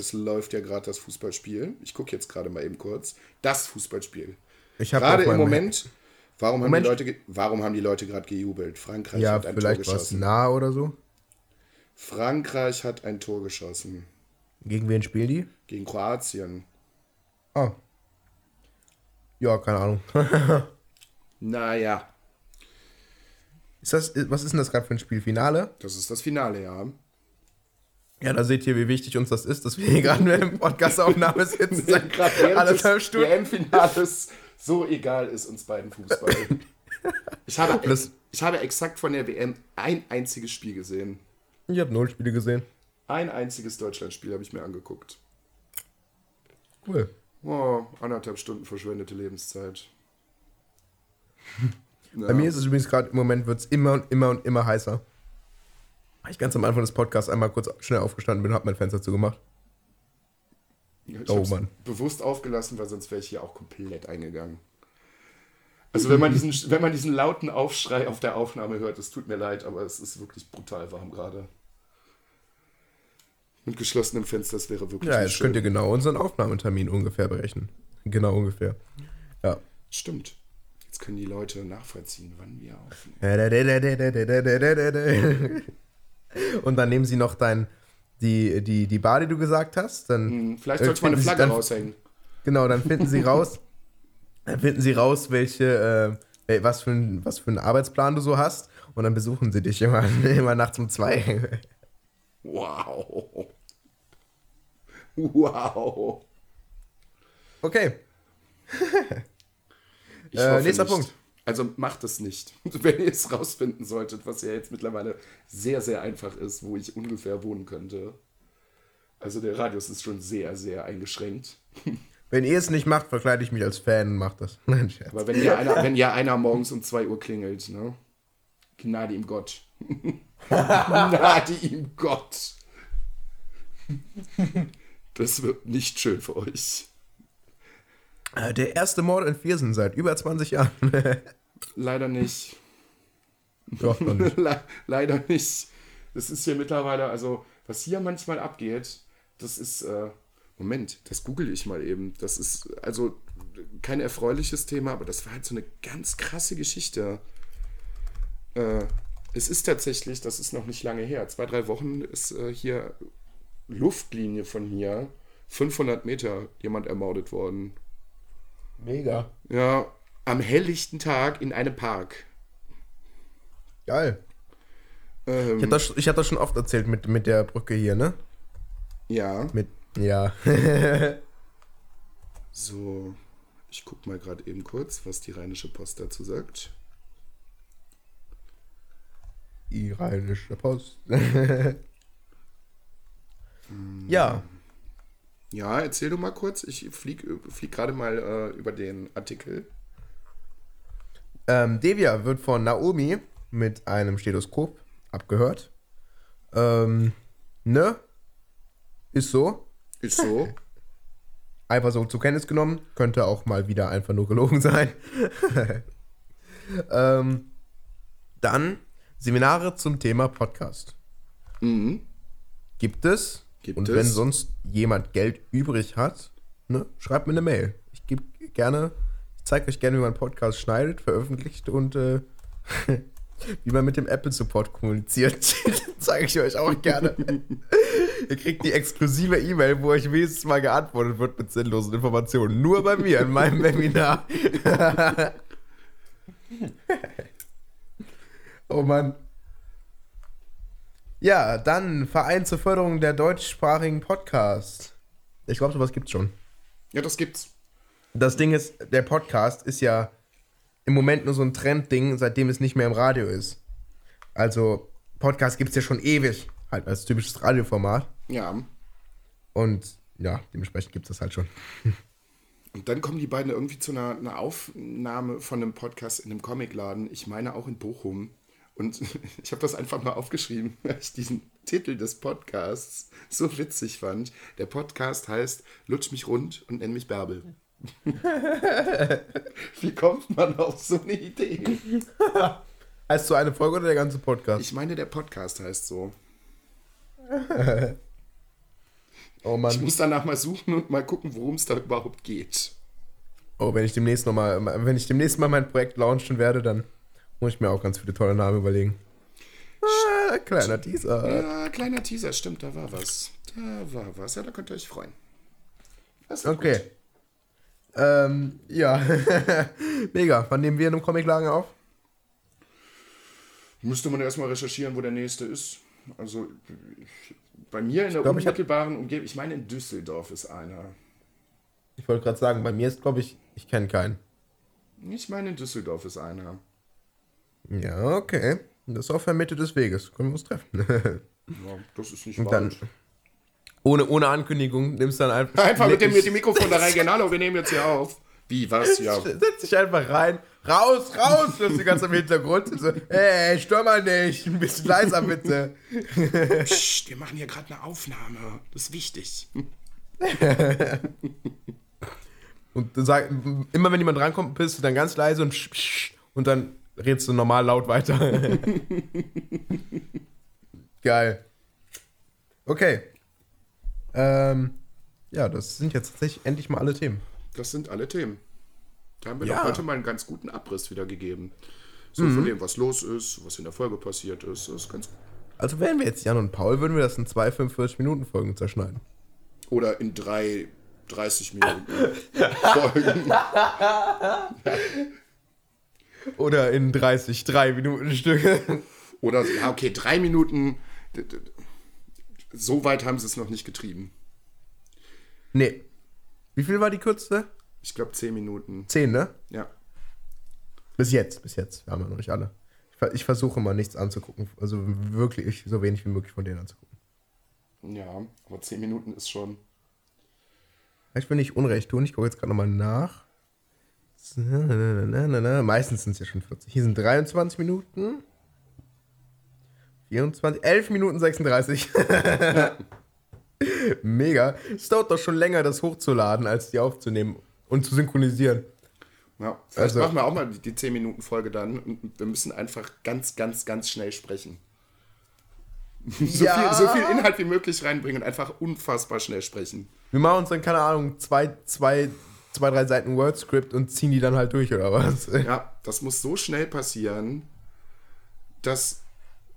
S2: ja gerade das Fußballspiel. Ich gucke jetzt gerade mal eben kurz. Das Fußballspiel.
S1: Ich
S2: Gerade im Moment. Warum haben
S1: Moment.
S2: die Leute, warum haben die Leute gerade gejubelt? Frankreich
S1: Ja,
S2: hat ein Tor geschossen.
S1: nah oder so.
S2: Frankreich hat ein Tor geschossen
S1: Gegen wen spielen die?
S2: gegen Kroatien.
S1: Ah. Ja, keine Ahnung.
S2: Naja,
S1: Ist das, was ist denn das gerade für ein Spiel? Finale?
S2: das ist das Finale, ja.
S1: Ja, da seht ihr, wie wichtig uns das ist, dass wir hier gerade in Podcast-Aufnahme sitzen. Seit
S2: Gerade während des
S1: anderthalb Stunden.
S2: WM-Finales so egal ist uns beiden Fußball. Ich habe,
S1: Das-
S2: ich habe exakt von der WM ein einziges Spiel gesehen.
S1: Ich habe null Spiele gesehen.
S2: Ein einziges Deutschlandspiel habe ich mir angeguckt.
S1: Cool.
S2: Oh, anderthalb Stunden verschwendete Lebenszeit.
S1: Bei mir ist es übrigens gerade im Moment wird es immer und immer und immer heißer. Ich ganz am Anfang des Podcasts einmal kurz schnell aufgestanden bin und habe mein Fenster zugemacht.
S2: Ja, ich
S1: Oh, Mann.
S2: bewusst aufgelassen, weil sonst wäre ich hier auch komplett eingegangen. Also wenn man, diesen, wenn man diesen lauten Aufschrei auf der Aufnahme hört, es tut mir leid, aber es ist wirklich brutal warm gerade. Mit geschlossenem Fenster, das wäre wirklich
S1: Ja, jetzt könnt ihr
S2: schön.
S1: genau unseren Aufnahmetermin ungefähr berechnen. Genau ungefähr. Ja.
S2: Stimmt. Können die Leute nachvollziehen, wann wir aufnehmen.
S1: Und dann nehmen sie noch dein, die, die, die Bar, die du gesagt hast. Dann,
S2: Hm, Vielleicht
S1: äh,
S2: sollte man eine
S1: finden sie
S2: Flagge
S1: dann-
S2: raushängen.
S1: Genau, dann finden sie raus, dann finden sie raus, welche, äh, was, für ein, was für einen Arbeitsplan du so hast. Und dann besuchen sie dich immer, immer nachts um zwei.
S2: Wow. Wow.
S1: Okay. Äh, nächster
S2: nicht.
S1: Punkt.
S2: Also macht es nicht. Wenn ihr es rausfinden solltet, was ja jetzt mittlerweile sehr, sehr einfach ist, wo ich ungefähr wohnen könnte. Also der Radius ist schon sehr, sehr eingeschränkt.
S1: Wenn ihr es nicht macht, verkleide ich mich als Fan und mach das. Nein, Scherz.
S2: Aber wenn ja einer, wenn ja einer morgens um 2 Uhr klingelt, ne? Gnade ihm Gott. Gnade ihm Gott. Das wird nicht schön für euch.
S1: Äh, Der erste Mord in Viersen seit über 20 Jahren.
S2: leider nicht.
S1: Doch, nicht.
S2: Le leider nicht. Das ist hier mittlerweile, also was hier manchmal abgeht, das ist, äh, Moment, das google ich mal eben. Das ist also kein erfreuliches Thema, aber das war halt so eine ganz krasse Geschichte. Äh, es ist tatsächlich, das ist noch nicht lange her, zwei, drei Wochen ist äh, hier Luftlinie von hier, 500 Meter, jemand ermordet worden.
S1: Mega.
S2: Ja, am helllichten Tag in einem Park.
S1: Geil.
S2: Ähm,
S1: Ich habe das, ich das schon oft erzählt mit, mit der Brücke hier, ne?
S2: ja,
S1: Mit, ja.
S2: so. Ich guck mal gerade eben kurz, was die Rheinische Post dazu sagt.
S1: Die Rheinische Post. ja.
S2: Ja, erzähl du mal kurz. Ich flieg, flieg gerade mal äh, über den Artikel.
S1: Ähm, Devia wird von Naomi mit einem Stethoskop abgehört. Ähm, ne? Ist so.
S2: Ist so.
S1: Einfach so zur Kenntnis genommen. Könnte auch mal wieder einfach nur gelogen sein. ähm, dann Seminare zum Thema Podcast.
S2: mhm.
S1: Gibt es.
S2: Gibt
S1: und
S2: es.
S1: wenn sonst jemand Geld übrig hat, ne, schreibt mir eine Mail. Ich gebe gerne, ich zeige euch gerne, wie man Podcast schneidet, veröffentlicht und äh, wie man mit dem Apple Support kommuniziert. zeige ich euch auch gerne. Ihr kriegt die exklusive E-Mail, wo euch wenigstens mal geantwortet wird mit sinnlosen Informationen. Nur bei mir in meinem Webinar. oh Mann. Ja, dann Verein zur Förderung der deutschsprachigen Podcasts. Ich glaube, sowas gibt's schon.
S2: Ja, das gibt's.
S1: Das Ding ist, der Podcast ist ja im Moment nur so ein Trendding, seitdem es nicht mehr im Radio ist. Also, Podcast gibt's ja schon ewig, halt als typisches Radioformat.
S2: Ja.
S1: Und ja, dementsprechend gibt's das halt schon.
S2: Und dann kommen die beiden irgendwie zu einer, einer Aufnahme von einem Podcast in einem Comicladen. Ich meine auch in Bochum. Und ich habe das einfach mal aufgeschrieben, weil ich diesen Titel des Podcasts so witzig fand. Der Podcast heißt Lutsch mich rund und nenn mich Bärbel. Wie kommt man auf so eine Idee?
S1: Heißt so eine Folge oder der ganze Podcast?
S2: Ich meine, der Podcast heißt so.
S1: oh
S2: Ich
S1: Mann.
S2: muss danach mal suchen und mal gucken, worum es da überhaupt geht.
S1: Oh, wenn ich demnächst noch mal, wenn ich demnächst mal mein Projekt launchen werde, dann muss ich mir auch ganz viele tolle Namen überlegen. Ah, kleiner Teaser.
S2: Ja, kleiner Teaser, stimmt, da war was. Da war was. Ja, da könnt ihr euch freuen.
S1: Okay.
S2: gut.
S1: Ähm, ja. Mega. Wann nehmen wir in einem Comicladen auf?
S2: Müsste man erstmal recherchieren, wo der nächste ist. Also bei mir in der
S1: glaub, ich hab-
S2: unmittelbaren Umgebung, ich meine in Düsseldorf ist einer.
S1: Ich wollte gerade sagen, bei mir ist, glaube ich, ich kenne keinen.
S2: Ich meine in Düsseldorf ist einer.
S1: Ja, okay. Das ist auf der Mitte des Weges. Können wir uns treffen.
S2: Ja, das ist nicht
S1: Und dann,
S2: weit.
S1: ohne, ohne Ankündigung, nimmst dann einfach.
S2: Einfach mit dem, mit dem Mikrofon da reingehen. Hallo, wir nehmen jetzt hier auf. Wie, was? Ja.
S1: Setz dich einfach rein. Raus, raus! Das ist die ganze im Hintergrund. So, ey, stör mal nicht. Ein bisschen leiser bitte.
S2: Psst, wir machen hier gerade eine Aufnahme. Das ist wichtig.
S1: Und du sag, immer wenn jemand rankommt, bist du dann ganz leise und, psch, psch, und dann redest du normal laut weiter. Geil. Okay. Ähm, ja, das sind jetzt tatsächlich endlich mal alle Themen.
S2: Das sind alle Themen. Da haben wir
S1: Ja.
S2: doch heute mal einen ganz guten Abriss wieder gegeben. So von dem, was los ist, was in der Folge passiert ist. Das ist ganz gut.
S1: Also wären wir jetzt Jan und Paul, würden wir das in zwei 45-Minuten-Folgen zerschneiden.
S2: Oder in drei 30 Minuten Folgen.
S1: Oder in 30, 3 Minuten Stücke.
S2: Oder, ja, okay, drei Minuten. D- d- So weit haben sie es noch nicht getrieben.
S1: nee. Wie viel war die kürzeste?
S2: Ich glaube, zehn Minuten.
S1: 10, ne?
S2: Ja.
S1: Bis jetzt, bis jetzt. Wir haben ja noch nicht alle. Ich, ich versuche mal nichts anzugucken. Also wirklich so wenig wie möglich von denen anzugucken.
S2: Ja, aber zehn Minuten ist schon.
S1: Ich will nicht Unrecht tun. Ich gucke jetzt gerade nochmal nach. Meistens sind es ja schon 40. Hier sind 23 Minuten. 24, 11 Minuten 36. Mega. Es dauert doch schon länger, das hochzuladen, als die aufzunehmen und zu synchronisieren.
S2: Ja, vielleicht
S1: Also-
S2: machen wir auch mal die, die 10-Minuten-Folge dann wir müssen einfach ganz, ganz, ganz schnell sprechen. So,
S1: Ja.
S2: viel, so viel Inhalt wie möglich reinbringen und einfach unfassbar schnell sprechen.
S1: Wir machen uns dann, keine Ahnung, zwei, zwei, zwei drei Seiten Word-Script und ziehen die dann halt durch, oder was?
S2: Ja, das muss so schnell passieren, dass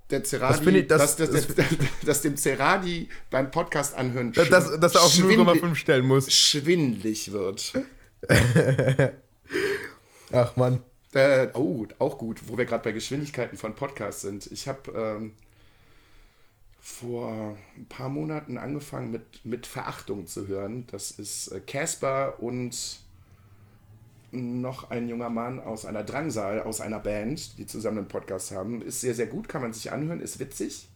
S2: der Ceradi,
S1: Das ich- das-
S2: dass, dass, dass, dass dem Ceradi beim Podcast anhören
S1: Dass, dass, dass er auf
S2: schwindelig-
S1: 0,5 stellen muss.
S2: schwindlig wird.
S1: Ach man.
S2: Äh, oh, auch gut, wo wir gerade bei Geschwindigkeiten von Podcasts sind. Ich habe ähm, vor ein paar Monaten angefangen mit, mit Verachtung zu hören. Das ist äh, Casper und noch ein junger Mann aus einer Drangsal, aus einer Band, die zusammen einen Podcast haben. Ist sehr, sehr gut, kann man sich anhören, ist witzig.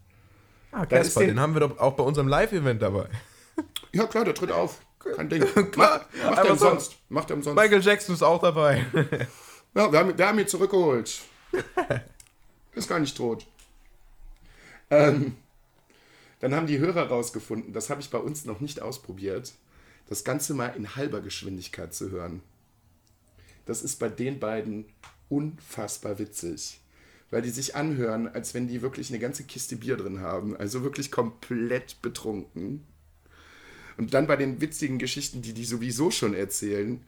S1: Ah, Casper,
S2: der-
S1: den haben wir doch auch bei unserem Live-Event dabei.
S2: Ja, klar, der tritt auf. Kein Ding.
S1: Klar,
S2: Macht, macht er
S1: so.
S2: umsonst. Macht er umsonst.
S1: Michael Jackson ist auch dabei.
S2: Ja, wir haben, wir haben ihn zurückgeholt. Ist gar nicht tot. Ähm, dann haben die Hörer rausgefunden, das habe ich bei uns noch nicht ausprobiert, das Ganze mal in halber Geschwindigkeit zu hören. Das ist bei den beiden unfassbar witzig. Weil die sich anhören, als wenn die wirklich eine ganze Kiste Bier drin haben. Also wirklich komplett betrunken. Und dann bei den witzigen Geschichten, die die sowieso schon erzählen,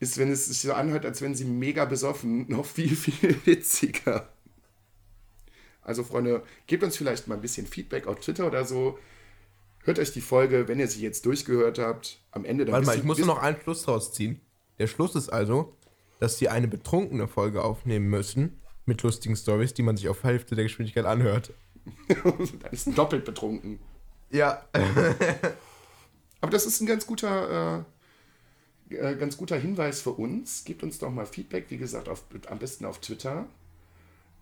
S2: ist, wenn es sich so anhört, als wenn sie mega besoffen, noch viel, viel witziger. Also, Freunde, gebt uns vielleicht mal ein bisschen Feedback auf Twitter oder so. Hört euch die Folge, wenn ihr sie jetzt durchgehört habt, am Ende dann
S1: Warte mal, ich muss nur noch einen Schluss draus ziehen. Der Schluss ist also, dass sie eine betrunkene Folge aufnehmen müssen mit lustigen Stories, die man sich auf Hälfte der Geschwindigkeit anhört.
S2: dann ist doppelt betrunken.
S1: Ja.
S2: Aber das ist ein ganz guter, äh, äh, ganz guter Hinweis für uns. Gebt uns doch mal Feedback, wie gesagt, auf, am besten auf Twitter.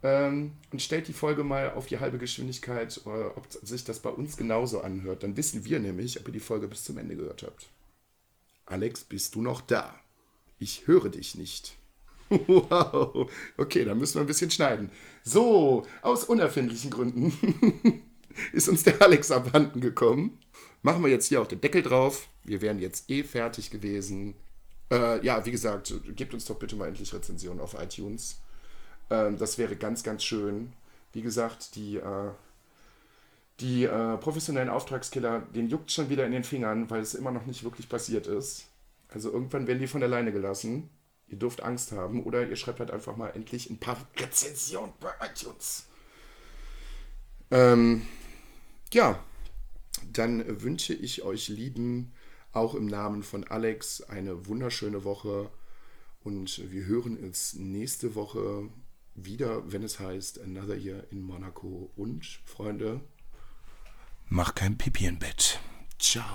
S2: Ähm, und stellt die Folge mal auf die halbe Geschwindigkeit, äh, ob sich das bei uns genauso anhört. Dann wissen wir nämlich, ob ihr die Folge bis zum Ende gehört habt. Alex, bist du noch da? Ich höre dich nicht. Wow. Okay, dann müssen wir ein bisschen schneiden. So, aus unerfindlichen Gründen ist uns der Alex abhanden gekommen. Machen wir jetzt hier auch den Deckel drauf. Wir wären jetzt eh fertig gewesen. Äh, ja, wie gesagt, gebt uns doch bitte mal endlich Rezensionen auf iTunes. Ähm, das wäre ganz, ganz schön. Wie gesagt, die, äh, die äh, professionellen Auftragskiller, den juckt schon wieder in den Fingern, weil es immer noch nicht wirklich passiert ist. Also irgendwann werden die von alleine gelassen. Ihr dürft Angst haben oder ihr schreibt halt einfach mal endlich ein paar Rezensionen bei iTunes. Ähm, ja, dann wünsche ich euch Lieben auch im Namen von Alex eine wunderschöne Woche und wir hören uns nächste Woche wieder, wenn es heißt Another Year in Monaco und Freunde, mach kein Pipi im Bett. Ciao.